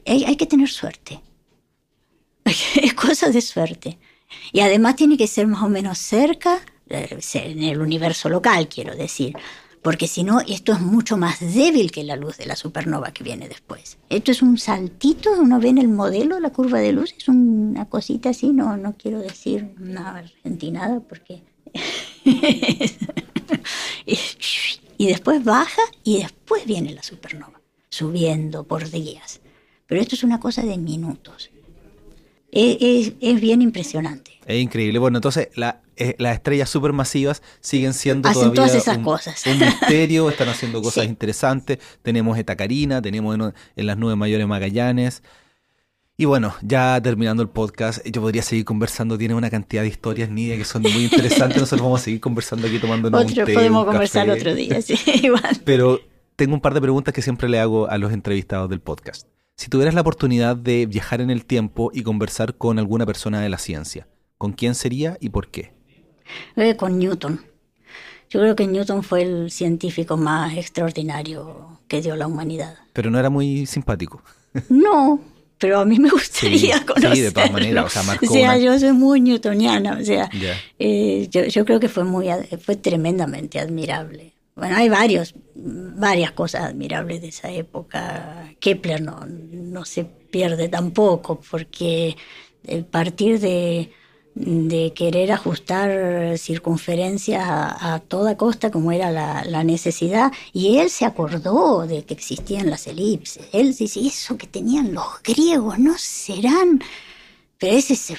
hay, que tener suerte. es cosa de suerte. Y además tiene que ser más o menos cerca, eh, en el universo local, quiero decir. Porque si no, esto es mucho más débil que la luz de la supernova que viene después. Esto es un saltito, uno ve en el modelo la curva de luz, es una cosita así, no, no quiero decir nada argentinada porque... y después baja y después viene la supernova, subiendo por días. Pero esto es una cosa de minutos. Es, bien impresionante. Es increíble. Bueno, entonces eh, las estrellas supermasivas siguen siendo Hacen todas esas cosas. un misterio, están haciendo cosas interesantes. Tenemos Eta Carina, tenemos en, las nubes mayores Magallanes. Y bueno, ya terminando el podcast, yo podría seguir conversando, tiene una cantidad de historias, Nidia, que son muy interesantes. Nosotros vamos a seguir conversando aquí tomando un té, Podemos conversar otro día, sí, igual. Pero tengo un par de preguntas que siempre le hago a los entrevistados del podcast. Si tuvieras la oportunidad de viajar en el tiempo y conversar con alguna persona de la ciencia, ¿con quién sería y por qué? Eh, con Newton. Yo creo que Newton fue el científico más extraordinario que dio la humanidad. Pero no era muy simpático. No, pero a mí me gustaría conocerlo. Sí, de todas maneras, o sea, marcó O sea, yo soy muy newtoniana, o sea, eh, yo, yo, creo que fue muy, fue tremendamente admirable. Bueno, hay varios, varias cosas admirables de esa época. Kepler no, no se pierde tampoco, porque el partir de, de querer ajustar circunferencias a, toda costa como era la, la, necesidad, y él se acordó de que existían las elipses. Él dice, eso que tenían los griegos, no serán... Pero ese es,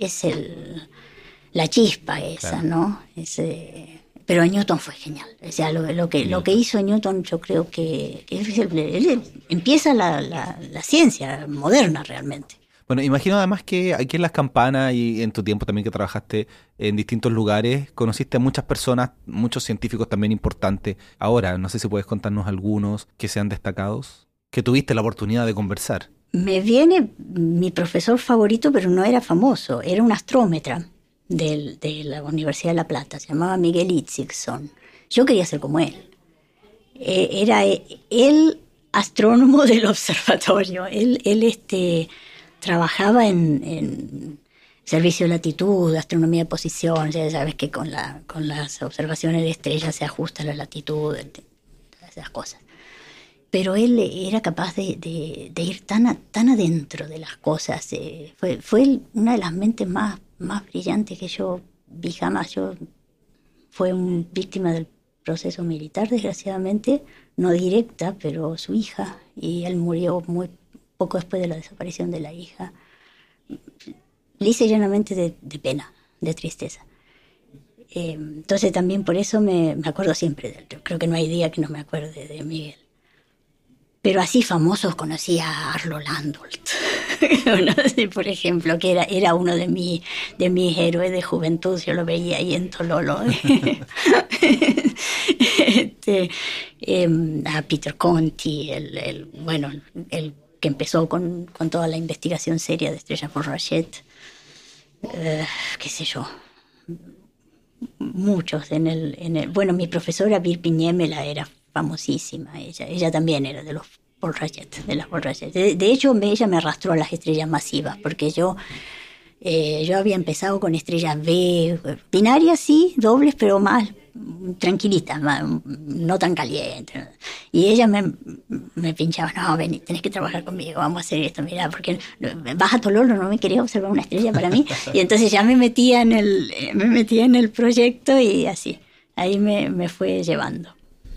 es el, la chispa esa, ¿no? Ese, pero Newton fue genial. O sea, lo, que, lo que hizo Newton yo creo que, empieza la, la, ciencia moderna realmente. Bueno, imagino además que aquí en Las Campanas y en tu tiempo también que trabajaste en distintos lugares, conociste a muchas personas, muchos científicos también importantes. Ahora, no sé si puedes contarnos algunos que sean destacados, que tuviste la oportunidad de conversar. Me viene mi profesor favorito, pero no era famoso, era un astrómetra de la Universidad de La Plata, se llamaba Miguel Itzigson. Yo quería ser como él. Eh, era el astrónomo del observatorio. Él este, trabajaba en, servicio de latitud, astronomía de posición, ya sabes que con, la, con las observaciones de estrellas se ajusta la latitud, esas cosas. Pero él era capaz de, ir tan, tan adentro de las cosas. Eh, fue, fue una de las mentes más más brillante que yo vi jamás. Yo fue un víctima del proceso militar, desgraciadamente, no directa, pero su hija, y él murió muy poco después de la desaparición de la hija. Lisa llanamente de, pena, de tristeza. Eh, entonces también por eso me, me, acuerdo siempre de él. Yo creo que no hay día que no me acuerde de Miguel. Pero así famosos conocí a Arlo Landolt, por ejemplo, que era, era uno de, mi, de mis héroes de juventud, yo lo veía ahí en Tololo. este, em, a Peter Conti, el, bueno, el que empezó con, con, toda la investigación seria de Estrella por Rachet, eh, qué sé yo, muchos en el, en el, bueno, mi profesora Bir Piñémela era famosísima, ella, ella también era de los Paul de las Paul De, hecho, ella me arrastró a las estrellas masivas, porque yo Eh, yo había empezado con estrellas B, binarias sí, dobles, pero más tranquilitas, no tan calientes. Y ella me, me pinchaba, no, ven, tenés que trabajar conmigo, vamos a hacer esto, mira, porque vas a Tololo, no me quería observar una estrella para mí. Y entonces ya me metía en el, me metía en el proyecto y así, ahí me, me fue llevando.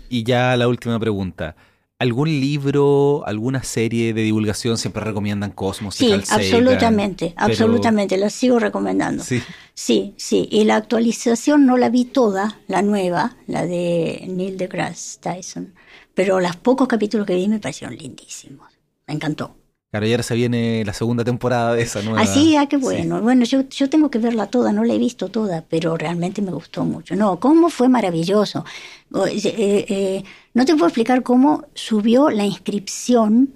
Y ya la última pregunta algún libro, alguna serie de divulgación siempre recomiendan Cosmos. Sí, absolutamente, absolutamente, la sigo recomendando. Sí. Sí, sí, y la actualización no la vi toda, la nueva, la de Neil deGrasse Tyson, pero los pocos capítulos que vi me parecieron lindísimos, me encantó. Claro, y ahora se viene la segunda temporada de esa nueva. Ah, sí, ah, qué bueno. Bueno, yo, yo tengo que verla toda, no la he visto toda, pero realmente me gustó mucho. No, cómo fue maravilloso. Eh, eh, no te puedo explicar cómo subió la inscripción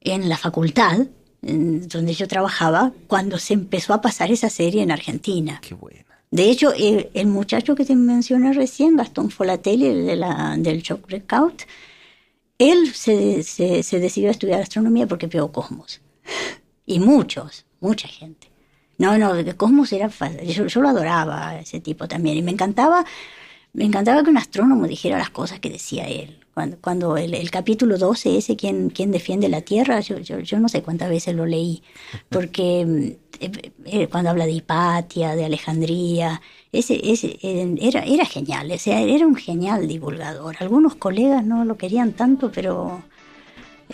en la facultad donde yo trabajaba cuando se empezó a pasar esa serie en Argentina. Qué buena. De hecho, el, muchacho que te mencioné recién, Gastón Folatelli, el de la, del Shock Breakout, él se, se, decidió a estudiar astronomía porque vio Cosmos. Y muchos, mucha gente. No, no, Cosmos era yo, yo, lo adoraba ese tipo también. Y me encantaba, me encantaba que un astrónomo dijera las cosas que decía él. Cuando, cuando el, capítulo 12, ese, quien, quien defiende la Tierra, yo, yo, no sé cuántas veces lo leí. Porque eh, eh, cuando habla de Hipatia, de Alejandría, ese, ese, era, era genial, o era un genial divulgador. Algunos colegas no lo querían tanto, pero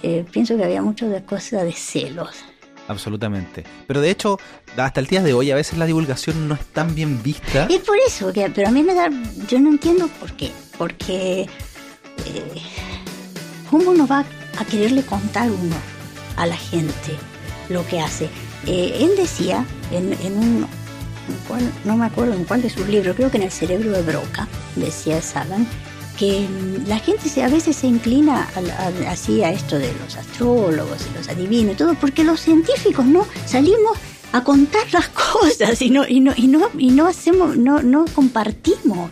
eh, pienso que había mucho de cosas de celos. Absolutamente. Pero de hecho, hasta el día de hoy a veces la divulgación no es tan bien vista. Es por eso, que, pero a mí me da, yo no entiendo por qué. Porque, eh, ¿cómo uno va a quererle contar uno a la gente lo que hace? Eh, él decía en, en un no me acuerdo en cuál de sus libros, creo que en El cerebro de Broca, decía Sagan, que la gente a veces se inclina así a esto de los astrólogos y los adivinos y todo, porque los científicos no salimos a contar las cosas y no, y no, y no, y no hacemos, no, no compartimos.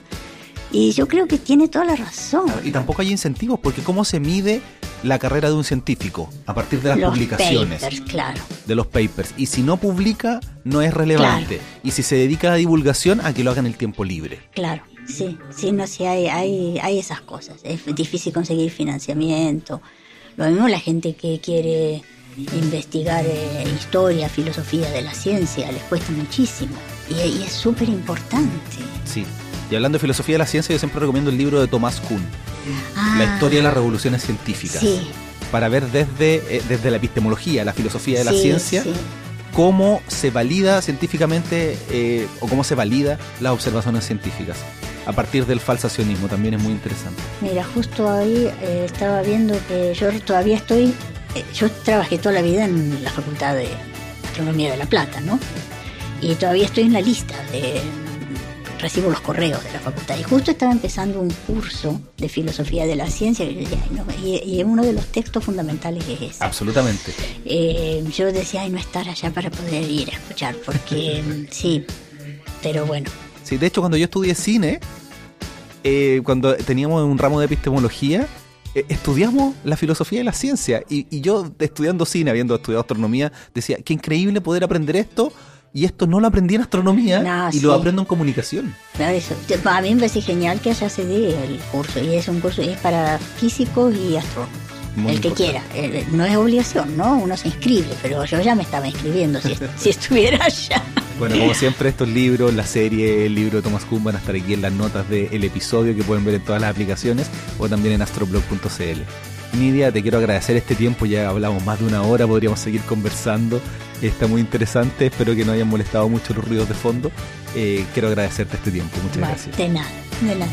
Y yo creo que tiene toda la razón. Y tampoco hay incentivos, porque ¿cómo se mide la carrera de un científico a partir de las los publicaciones. Papers, claro. De los papers. Y si no publica, no es relevante. Y si se dedica a la divulgación, a que lo haga en el tiempo libre. Claro, sí, sí, no, sí, hay, hay, hay esas cosas. Es difícil conseguir financiamiento. Lo mismo la gente que quiere investigar eh, historia, filosofía de la ciencia, les cuesta muchísimo. Y, y es súper importante. Sí. Y hablando de filosofía de la ciencia, yo siempre recomiendo el libro de Tomás Kuhn la ah. historia de las revoluciones científicas. Para ver desde, eh, desde la epistemología, la filosofía de la ciencia, cómo se valida científicamente eh, o cómo se valida las observaciones científicas a partir del falsacionismo. También es muy interesante. Mira, justo ahí eh, estaba viendo que yo todavía estoy, yo trabajé toda la vida en la Facultad de Astronomía de La Plata, ¿no? Y todavía estoy en la lista de recibo los correos de la facultad. Y justo estaba empezando un curso de filosofía de la ciencia y, uno de los textos fundamentales es ese. Absolutamente. Eh, yo decía, ay, no estar allá para poder ir a escuchar, porque sí, pero bueno. Sí, de hecho, cuando yo estudié cine, eh, cuando teníamos un ramo de epistemología, eh, estudiamos la filosofía de la ciencia. Y, y yo, estudiando cine, habiendo estudiado astronomía, decía, qué increíble poder aprender esto y esto no lo aprendí en astronomía y lo aprendo en comunicación. A mí me parece genial que se dé el curso y es un curso es para físicos y astrónomos. El que quiera, eh, no es obligación, ¿no? Uno se inscribe, pero yo ya me estaba inscribiendo si, si estuviera allá. Bueno, como siempre, estos libros, la serie, el libro de Thomas Kuhn van a estar aquí en las notas del episodio que pueden ver en todas las aplicaciones o también en astroblog.cl. Nidia, te quiero agradecer este tiempo, ya hablamos más de una hora, podríamos seguir conversando, está muy interesante, espero que no hayan molestado mucho los ruidos de fondo. Eh, quiero agradecerte este tiempo, muchas gracias. De nada, de nada.